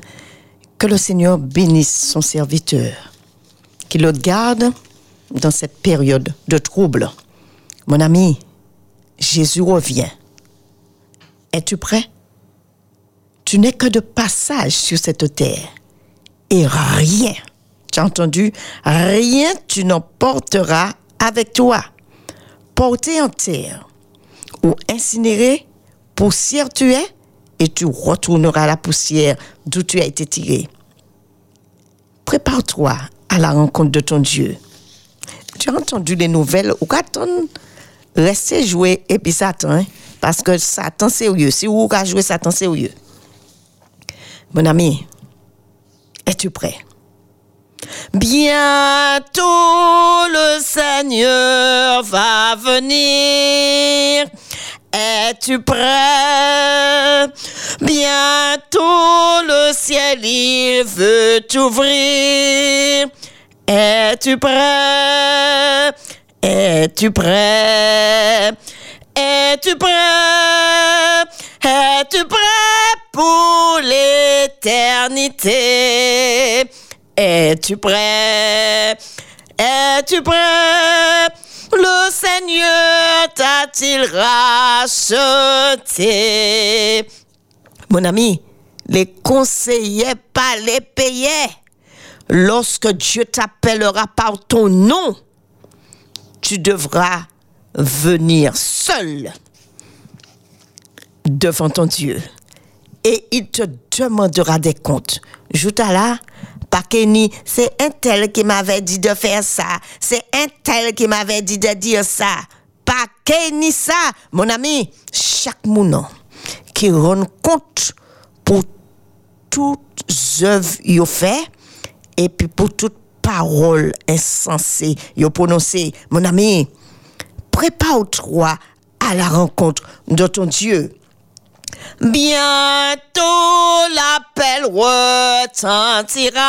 Que le Seigneur bénisse son serviteur, qu'il le garde dans cette période de trouble. Mon ami, Jésus revient. Es-tu prêt? Tu n'es que de passage sur cette terre et rien tu entendu Rien tu n'emporteras avec toi. Porté en terre ou incinéré, poussière tu es, et tu retourneras la poussière d'où tu as été tiré. Prépare-toi à la rencontre de ton Dieu. Tu as entendu les nouvelles ou attendre rester jouer et puis Satan, hein? parce que Satan sérieux. Si vous jouer Satan sérieux. Mon ami, es-tu prêt? Bientôt le Seigneur va venir. Es-tu prêt? Bientôt le ciel il veut t'ouvrir. Es-tu prêt? Es-tu prêt? Es-tu prêt? Es-tu prêt pour l'éternité? Es-tu prêt? Es-tu prêt? Le Seigneur t'a-t-il racheté? Mon ami, les conseillers pas les payer. Lorsque Dieu t'appellera par ton nom, tu devras venir seul devant ton Dieu. Et il te demandera des comptes. Jouta là, c'est un tel qui m'avait dit de faire ça. C'est un tel qui m'avait dit de dire ça. Pas ni ça, mon ami. Chaque mounant qui rend compte pour toutes œuvres qu'il fait et puis pour toute parole insensée qu'il prononcée. Mon ami, prépare-toi à la rencontre de ton Dieu. Bientôt l'appel retentira.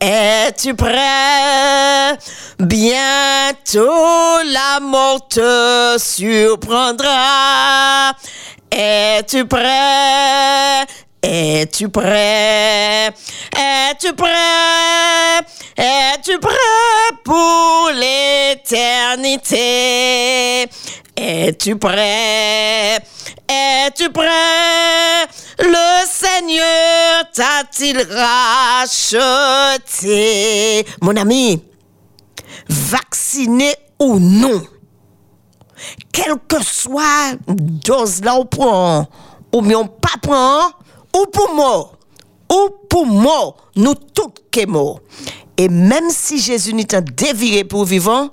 Es-tu prêt? Bientôt la mort te surprendra. Es-tu prêt? Es-tu prêt? Es-tu prêt? Es-tu prêt pour l'éternité? Es-tu prêt? Es-tu prêt? Le Seigneur t'a-t-il racheté? Mon ami, vacciné ou non, quelle que soit dose là ou prend, ou bien pas prend, ou pour moi, ou pour moi, nous tous morts. Et même si Jésus n'est un déviré pour vivant,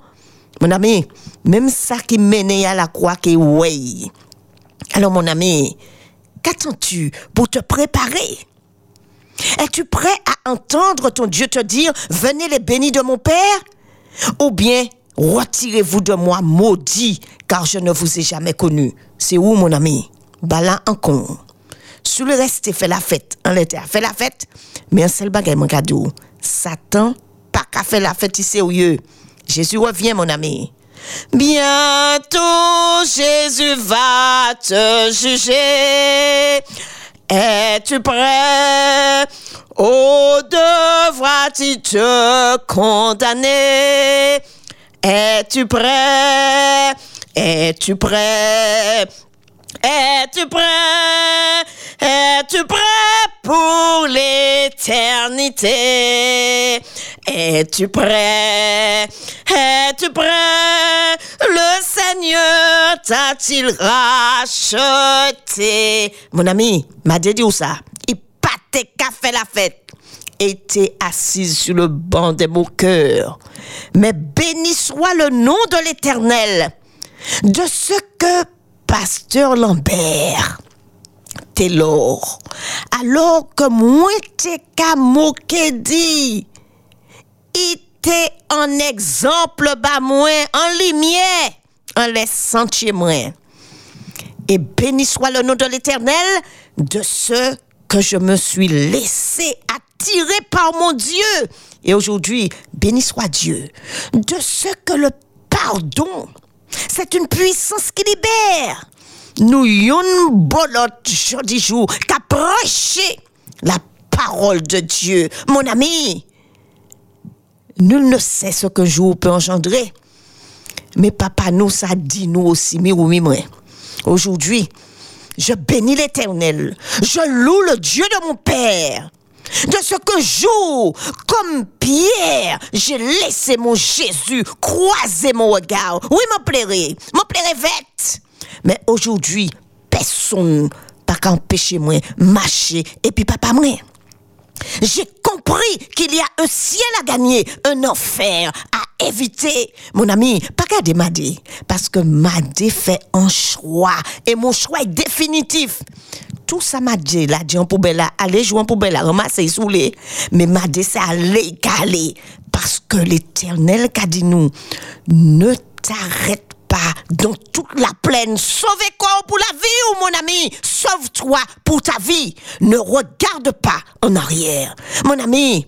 mon ami, même ça qui mène à la croix qui est alors mon ami, qu'attends-tu pour te préparer? Es-tu prêt à entendre ton Dieu te dire, venez les bénis de mon Père? Ou bien, retirez-vous de moi maudit, car je ne vous ai jamais connu. C'est où mon ami? Bala en con. Sous le reste, fait la fête. En l'été, fait la fête. Mais un seul bagage, mon cadeau. Satan, pas qu'à faire la fête lieu. Jésus revient, mon ami. Bientôt Jésus va te juger. Es-tu prêt? Oh, devras-tu te condamner? Es Es-tu prêt? Es-tu prêt? Es-tu prêt? Es-tu prêt? Pour l'éternité. Es-tu prêt? Es-tu prêt? Le Seigneur t'a-t-il racheté? Mon ami, m'a dit où ça? Il pâtait qu'a fait la fête. Était assise sur le banc des moqueurs. Mais béni soit le nom de l'Éternel de ce que Pasteur Lambert Taylor, alors que moi moquer dit, il était un exemple bas moi, en lumière, en les sentiers moins. Et béni soit le nom de l'Éternel de ce que je me suis laissé attirer par mon Dieu. Et aujourd'hui, béni soit Dieu de ce que le pardon, c'est une puissance qui libère. Nous yon bolot jodi jour qu'approcher la parole de Dieu. Mon ami, nul ne sait ce qu'un jour peut engendrer. Mais papa nous, ça dit nous aussi, mi ou mi. Aujourd'hui, je bénis l'Éternel. Je loue le Dieu de mon Père. De ce que jour, comme Pierre, j'ai laissé mon Jésus croiser mon regard. Oui, m'en plairait, m'en plairait vite. Mais aujourd'hui, personne pas qu'empêcher moi marcher et puis papa moi. J'ai compris qu'il y a un ciel à gagner, un enfer à éviter. Mon ami, pas garder Madé, parce que Madé fait un choix et mon choix est définitif. Tout ça Madé là, dit en poubelle allez jouer en poubelle ramasser saouler. Mais Madé c'est aller caler parce que l'éternel qu'a dit nous, ne t'arrête pas dans toute la plaine. Sauvez quoi pour la vie ou mon ami? Sauve-toi pour ta vie. Ne regarde pas en arrière. Mon ami,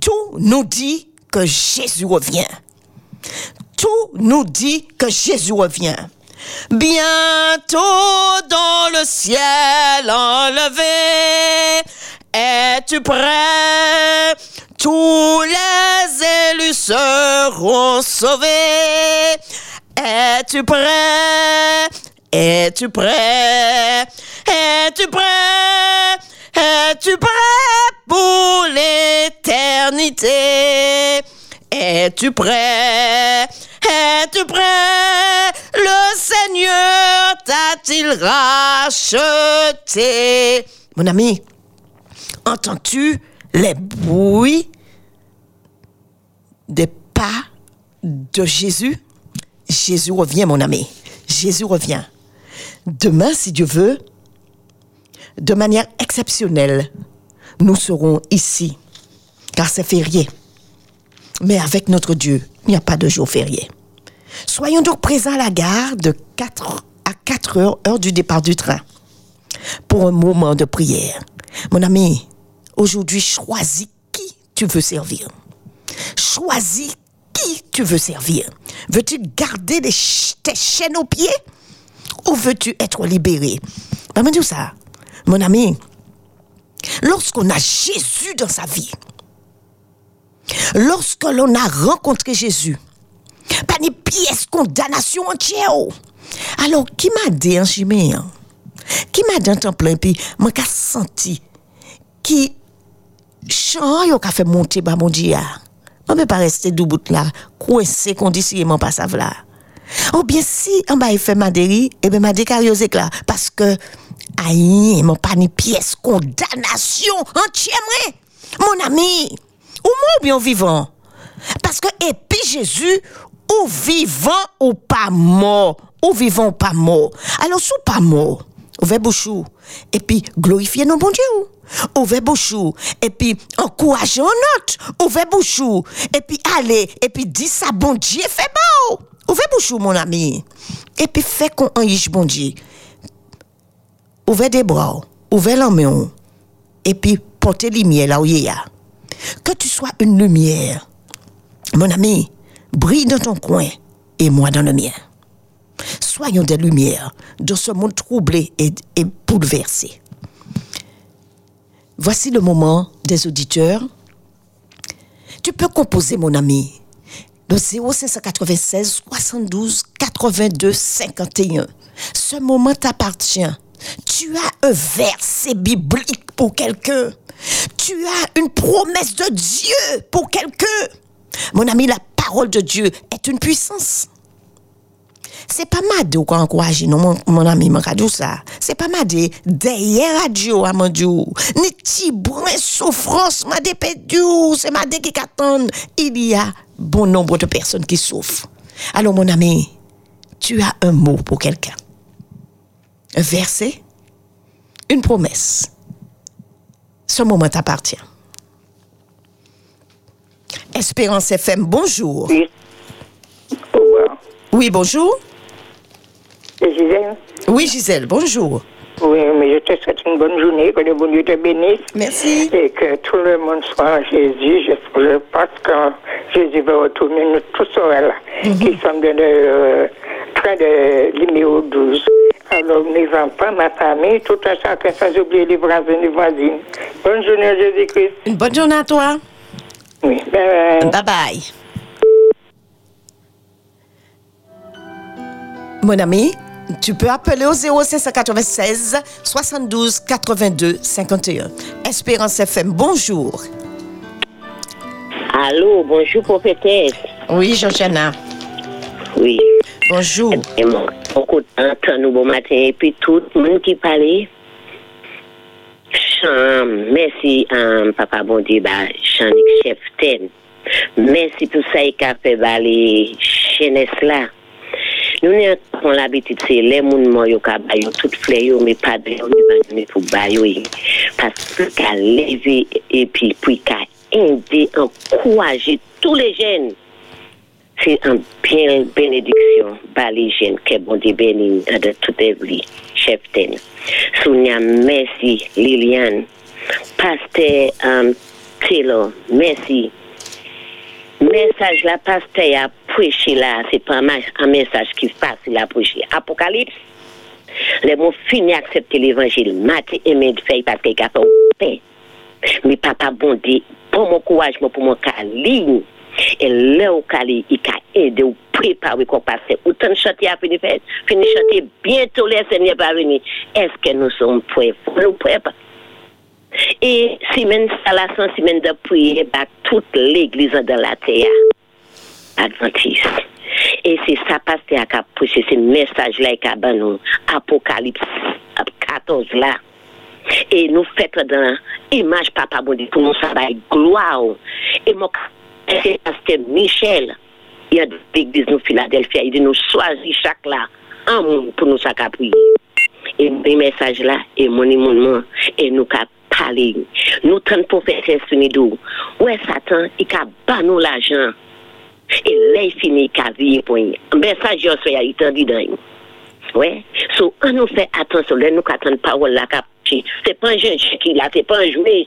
tout nous dit que Jésus revient. Tout nous dit que Jésus revient. Bientôt dans le ciel enlevé, es-tu prêt? Tous les élus seront sauvés. Es-tu prêt? Es-tu prêt? Es-tu prêt? Es-tu prêt pour l'éternité? Es-tu prêt? Es-tu prêt? Le Seigneur t'a-t-il racheté? Mon ami, entends-tu les bruits des pas de Jésus? Jésus revient, mon ami. Jésus revient. Demain, si Dieu veut, de manière exceptionnelle, nous serons ici, car c'est férié. Mais avec notre Dieu, il n'y a pas de jour férié. Soyons donc présents à la gare de 4 à 4 heures, heure du départ du train, pour un moment de prière. Mon ami, aujourd'hui, choisis qui tu veux servir. Choisis qui tu veux servir. Veux-tu garder tes chaînes aux pieds? Ou veux-tu être libéré? Ben, me ça, mon ami. Lorsqu'on a Jésus dans sa vie, lorsque l'on a rencontré Jésus, pas ni pièce condamnation entière. oh. Alors, qui m'a dit en chimie? Qui m'a dit en plein, puis moi qu'a senti qui chant yo qu'a fait monter ba mon Dieu. Moi me pas rester debout là, coincé conditionnellement pas ça là. Ou bien si en bas il fait madéri, et ben madé cariosé là parce que aïe, mon pas ni pièce condamnation entière mon ami. Ou ou bien vivant? Parce que et Jésus ou vivant ou pas mort, ou vivant ou pas mort. Alors sous pas mort, ouvrez bouchou et puis glorifiez nos bon Dieu. Ouvrez bouchou et puis encouragez un autre. Ouvrez bouchou et puis allez et puis dis ça bon Dieu fait beau. Ouvrez bouchou mon ami. Et puis fait qu'on enriche bon Dieu. Ouvrez des bras, ouvrez main et puis portez lumière là où il y a. Que tu sois une lumière. Mon ami, brille dans ton coin et moi dans le mien. Soyons des lumières dans ce monde troublé et, bouleversé. Voici le moment des auditeurs. Tu peux composer, mon ami. le 0596 72 82 51. Ce moment t'appartient. Tu as un verset biblique pour quelqu'un. Tu as une promesse de Dieu pour quelqu'un. Mon ami, la parole de Dieu est une puissance. C'est pas mal de encourager non, mon, mon ami, mon radio ça. C'est pas mal de derrière radio, à mon Dieu. Ni petit brin souffrance, m'a perdu, c'est ma qui attend. Il y a bon nombre de personnes qui souffrent. Alors, mon ami, tu as un mot pour quelqu'un. Un verset, une promesse. Ce moment t'appartient. Espérance FM, bonjour. Oui. Oui, bonjour. C'est Gisèle. Oui, Gisèle, bonjour. Oui, mais je te souhaite une bonne journée, que le bon Dieu te bénisse. Merci. Et que tout le monde soit en Jésus. Je, je pense que Jésus va retourner nous tous là, qui sommes de, de, train de numéro 12. Alors, mes enfants, ma famille, tout un chacun, sans oublier les voisins et les voisines. Bonne journée à Jésus-Christ. Une bonne journée à toi. Oui, bye bye. Bye bye. Mon ami, tu peux appeler au 0596 72 82 51. Espérance FM, bonjour. Allô, bonjour prophétesse. Oui, Georgiana. Oui. Bonjour. Et mon, nous bon matin, et puis tout le monde qui parlait. Chant, merci, um, papa bon Dieu, bah, chant chef ten. Merci pour ça, il a fait bah, les là. Nous avons l'habitude, c'est les gens qui ont tout flé, mais pas de gens pour bailler. Parce que qu'à lever et puis puis qu'à aider, encourager tous les jeunes. C'est une belle bénédiction par les jeunes que bon Dieu bénit de toute vie, chef. Sounia, merci, Liliane. Pasteur um, Taylor, merci. Message la pasteur a prêché là, c'est pas un, message qui est facile à prêcher. Apocalypse, les mots finis accepter l'évangile, matin et de faire parce qu'il a fait. Mais papa bon Dieu, pour mon courage, pour mon ligne. Et là où il a aidé ou préparé qu'on passe. Autant de chantier à finir finir chantier bientôt les Seigneurs va venir. Est-ce que nous sommes prêts? Nous prêts pas. E simen salasan, simen da pouye bak tout l'eglize de la teya. Adventiste. E se sa paste ak ap pouche, se mesaj la ek aban nou. Apokalips ap 14 la. E nou fetre dan imaj papa bondi pou nou sabay gloa ou. E mok e se paste Michel. Ya de l'eglize nou Filadelfia. E di nou swazi chak la. An moun pou nou sakapouye. E mbe mesaj la, e mouni moun moun, e nou ka pale. Nou tan profese sunidou. Ouè satan, i ka ban nou la jan. E lè fini ka viye pou yon. Mesaj yo soya itan di dan yon. Ouè, sou an nou fè atensyon, lè nou ka tan parol la ka pati. Se pan jen cheki la, se pan jme.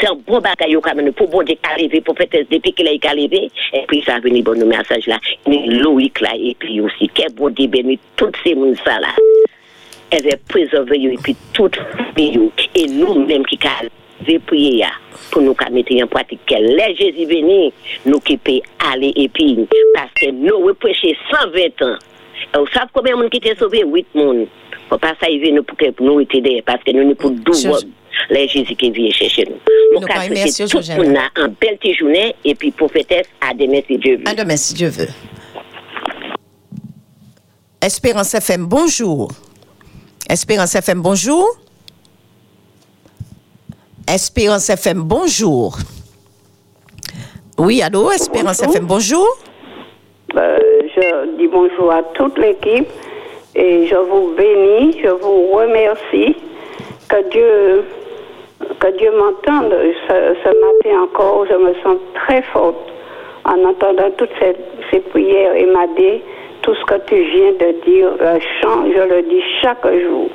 Se an bon bagay yo kamene pou bon dek aleve, pou fetes depi ki la yi kaleve, epi sa veni bon nou mesaj la, ni lou yi kla, epi yo si ke bon di beni tout se moun sa la. Elle va préserver et puis toute famille et nous-mêmes qui avons prié pour nous mettre en pratique que les Jésus venu, nous qui peut aller et puis parce que nous prêcher 120 ans. Et vous savez combien de monde qui était sauvé? 8 personnes. Faut pas ça, vient pour que nous aider parce que nous ne pouvons 12 les Jésus qui vient chercher nous. Nous merci, tout le monde a une belle journée et puis prophétesse à demain si Dieu veut. À demain si Dieu veut. Espérance FM, bonjour. Espérance FM, bonjour. Espérance FM, bonjour. Oui, allô, Espérance Bonjour. FM, bonjour. Euh, je dis bonjour à toute l'équipe et je vous bénis, je vous remercie. Que Dieu, que Dieu m'entende. Ce, ce matin encore, je me sens très forte en entendant toutes ces, ces prières et m'aider. Tout ce que tu viens de dire, chant, je le dis chaque jour.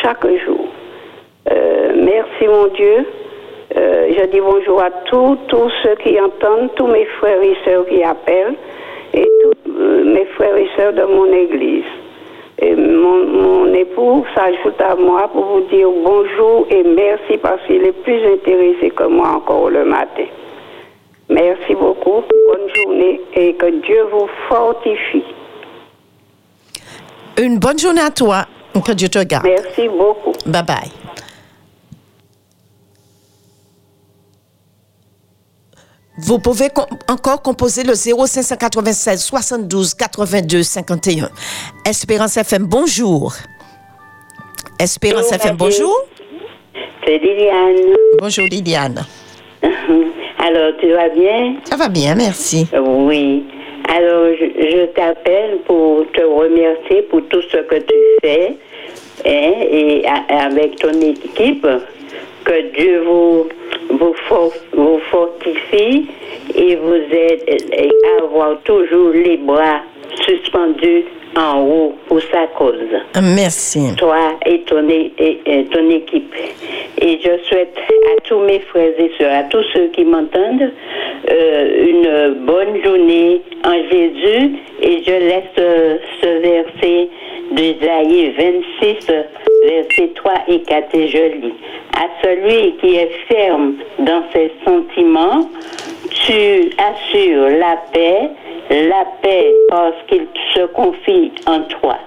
Chaque jour. Euh, merci mon Dieu. Euh, je dis bonjour à tous, tous ceux qui entendent, tous mes frères et sœurs qui appellent, et tous euh, mes frères et sœurs de mon église. Et mon époux s'ajoute à moi pour vous dire bonjour et merci parce qu'il est plus intéressé que moi encore le matin. Merci beaucoup. Bonne journée. et que Dieu vous fortifie. Une bonne journée à toi. Que Dieu te garde. Merci beaucoup. Bye bye. Vous pouvez com- encore composer le 0596 72 82 51. Espérance FM, bonjour. Espérance Bonjour, FM, bonjour. C'est Liliane. Bonjour Liliane. Alors, tu vas bien? Ça va bien, merci. Oui. Alors, je, je t'appelle pour te remercier pour tout ce que tu fais hein, et a- avec ton équipe. Que Dieu vous, vous, for- vous fortifie et vous aide à avoir toujours les bras suspendus en haut pour sa cause Merci. toi et ton, é- et- et ton équipe. Et je souhaite à tous mes frères et sœurs, à tous ceux qui m'entendent, euh, une bonne journée en Jésus. Et je laisse euh, ce verset d'Isaïe 26, versets 3 et 4, et je lis. À celui qui est ferme dans ses sentiments, tu assures la paix, la paix parce qu'il se confie en toi.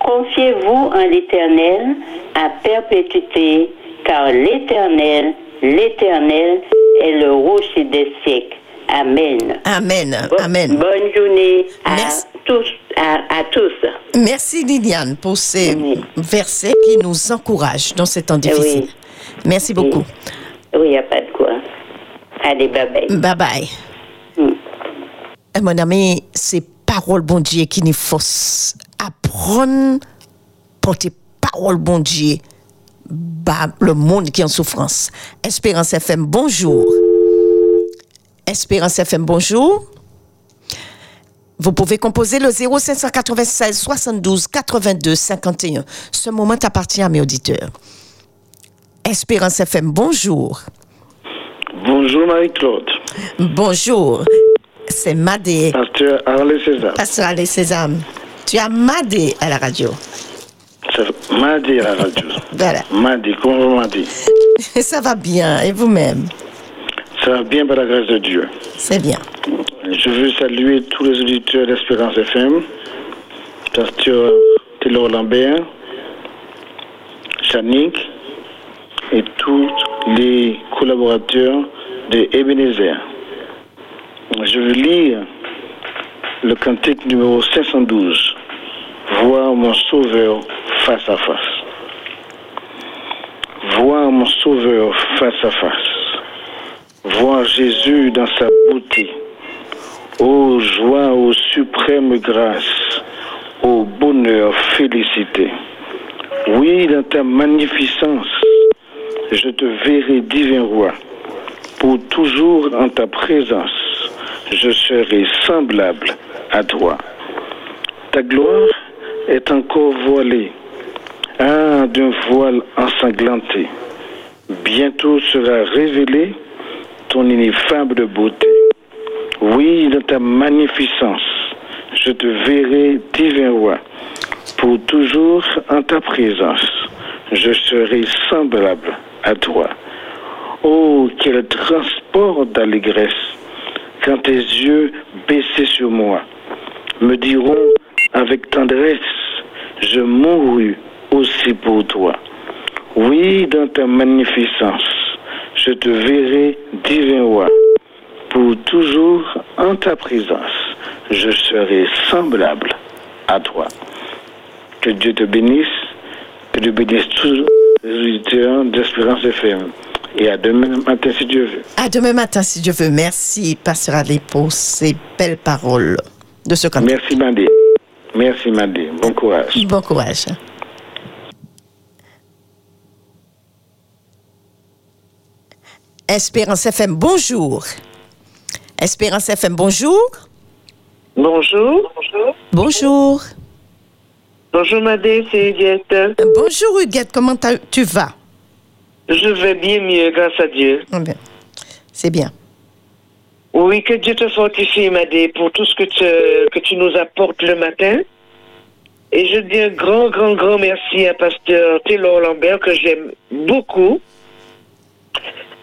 Confiez-vous en l'Éternel à perpétuité, car l'Éternel, l'Éternel est le rocher des siècles. Amen. Amen. Bo- Amen. Bonne journée à Merci. tous. À, à tous. Merci Liliane pour ces Oui. versets qui nous encouragent dans ces temps difficiles. Oui. Merci beaucoup. Oui, il n'y a pas de quoi. Allez, bye bye. Bye bye. Mm. Eh, Mon ami, c'est parole bon Dieu qui nous force à prendre pour tes paroles bon Dieu bah, le monde qui est en souffrance. Espérance FM, bonjour. Espérance FM, bonjour. Vous pouvez composer le 0596 72 82 51. Ce moment appartient à mes auditeurs. Espérance FM, bonjour. Bonjour Marie-Claude, Bonjour. C'est Madé. pasteur Arlé César. Pasteur Allez Sésame. Tu as Madé à la radio. C'est Mardi à la radio. Voilà. Mardi, comment Mardi Ça va bien. Et vous-même? Ça va bien par la grâce de Dieu. C'est bien. Je veux saluer tous les auditeurs d'Espérance FM, pasteur Taylor Lambert, Chanik et tous les collaborateurs de Ebenezer. Je veux lire le cantique numéro 512, Voir mon sauveur face à face. Voir mon sauveur face à face. Voir Jésus dans sa beauté. Ô joie, ô suprême grâce, ô bonheur, félicité. Oui, dans ta magnificence, je te verrai divin roi. Pour toujours en ta présence, je serai semblable à toi. Ta gloire est encore voilée, ah, d'un voile ensanglanté. Bientôt sera révélée ton ineffable beauté. Oui, dans ta magnificence, je te verrai divin roi. Pour toujours en ta présence, je serai semblable à toi. Oh, quel transport d'allégresse quand tes yeux baissés sur moi me diront avec tendresse, je mourus aussi pour toi. Oui, dans ta magnificence, je te verrai divin roi. Toujours en ta présence, je serai semblable à toi. Que Dieu te bénisse, que Dieu bénisse tous les auditeurs d'Espérance FM. Et à demain matin si Dieu veut. À demain matin, si Dieu veut. Merci, Pasteur Ali, pour ces belles paroles de ce cantique. Merci Mandé. Merci Mandé. Bon courage. Bon courage. Espérance FM, bonjour. Espérance FM, bonjour. Bonjour. Bonjour. Bonjour Madé, c'est Huguette. Bonjour Huguette, comment tu vas? Je vais bien mieux, grâce à Dieu. Ah ben, C'est bien. Oui, que Dieu te fortifie, Madé, pour tout ce que tu, que tu nous apportes le matin. Et je dis un grand, grand, grand merci à Pasteur Taylor Lambert, que j'aime beaucoup.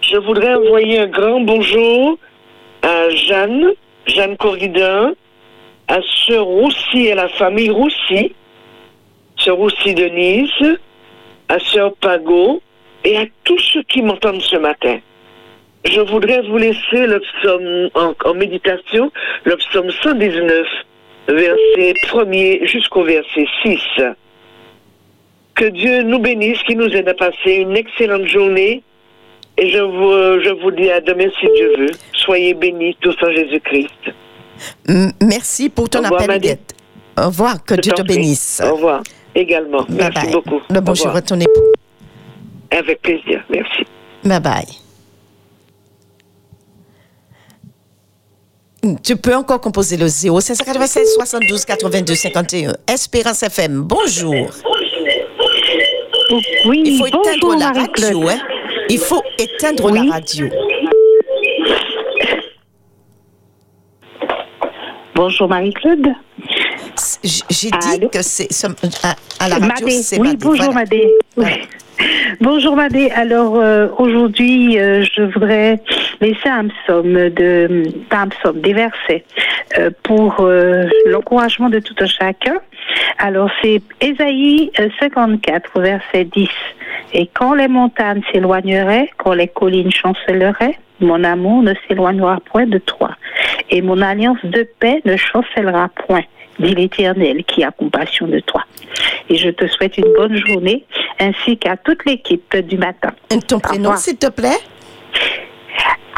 Je voudrais envoyer un grand bonjour à Jeanne, Jeanne Corridor, à Sœur Roussy et la famille Roussy, Sœur Roussy Denise, à Sœur Pagot et à tous ceux qui m'entendent ce matin. Je voudrais vous laisser le en, en méditation, le psaume 119, verset 1er jusqu'au verset 6. Que Dieu nous bénisse, qu'il nous aide à passer une excellente journée. Et je vous, je vous dis à demain si Dieu veut. Soyez bénis tous en Jésus-Christ. Merci pour ton revoir, appel. Huguette. Au revoir, que Je Dieu te bénisse. Au revoir. Également. Bye Merci bye. beaucoup. Le bonjour à ton époux. Avec plaisir. Merci. Bye bye. Tu peux encore composer le 0 596 72 82 51. Espérance FM, bonjour. Oui, Il faut bonjour, éteindre la radio. Hein? Il faut éteindre Oui. la radio. Bonjour Marie-Claude. J'ai dit que c'est ce- à, à la radio, c'est oui, Madé, bonjour voilà. Madé. Oui. Bonjour Madé. Alors euh, aujourd'hui, euh, je voudrais laisser un psaume de, pas un psaume, des versets euh, pour l'encouragement de tout un chacun. Alors c'est Ésaïe euh, 54, verset 10. Et quand les montagnes s'éloigneraient, quand les collines chancelleraient, mon amour ne s'éloignera point de toi, et mon alliance de paix ne chancellera point, dit l'Éternel qui a compassion de toi. Et je te souhaite une bonne journée, ainsi qu'à toute l'équipe du matin. Ton prénom, s'il te plaît?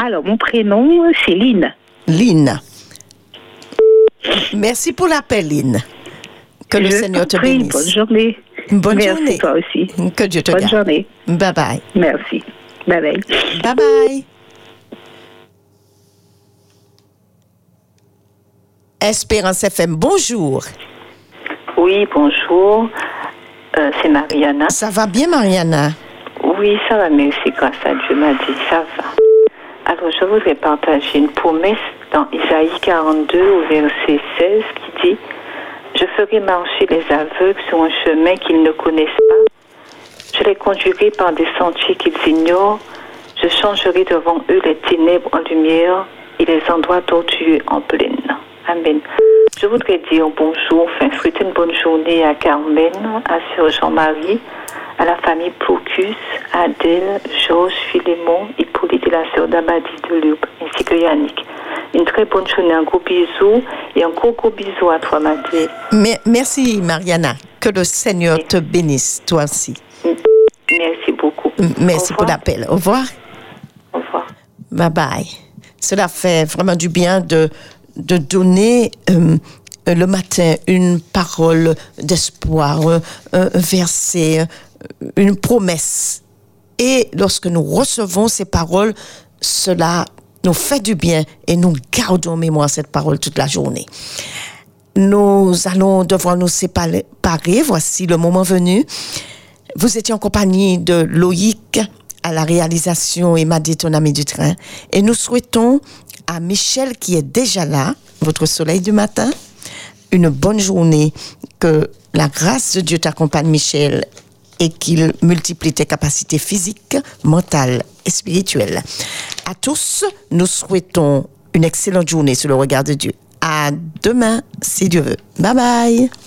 Alors, mon prénom, c'est Lynn. Lynn. Merci pour l'appel, Lynn. Que le Seigneur te prie, bénisse. Bonne journée. Bonne Merci, journée. toi aussi. Que Dieu te Bonne garde. journée. Bye bye. Merci. Bye bye. Bye bye. Espérance FM, bonjour. Oui, bonjour. Euh, c'est Mariana. Ça va bien, Mariana? Oui, ça va, merci, grâce à Dieu m'a dit, ça va. Alors, je voudrais partager une promesse dans Isaïe 42 au verset 16 qui dit Je ferai marcher les aveugles sur un chemin qu'ils ne connaissent pas. Je les conduirai par des sentiers qu'ils ignorent. Je changerai devant eux les ténèbres en lumière et les endroits tortueux en plaine. Amen. Je voudrais dire bonjour, enfin souhaiter une bonne journée à Carmen, à Sir Jean-Marie, à la famille Procus, Adèle, Georges, Philémon, Hippolyte et la sœur d'Abadi de Lourdes, ainsi que Yannick. Une très bonne journée, un gros bisou et un gros gros bisou à toi. Me- Merci, Mariana. Que le Seigneur te bénisse, toi aussi. Merci beaucoup. Merci pour l'appel. Au revoir. Au revoir. Bye bye. Cela fait vraiment du bien de, de donner euh, le matin une parole d'espoir, un, un verset, une promesse. Et lorsque nous recevons ces paroles, cela nous fait du bien et nous gardons en mémoire cette parole toute la journée. Nous allons devoir nous séparer. Voici le moment venu. Vous étiez en compagnie de Loïc à la réalisation et Maddy, ton ami du train. Et nous souhaitons à Michel, qui est déjà là, votre soleil du matin, une bonne journée. Que la grâce de Dieu t'accompagne, Michel, et qu'il multiplie tes capacités physiques, mentales et spirituelles. À tous, nous souhaitons une excellente journée sous le regard de Dieu. À demain, si Dieu veut. Bye bye.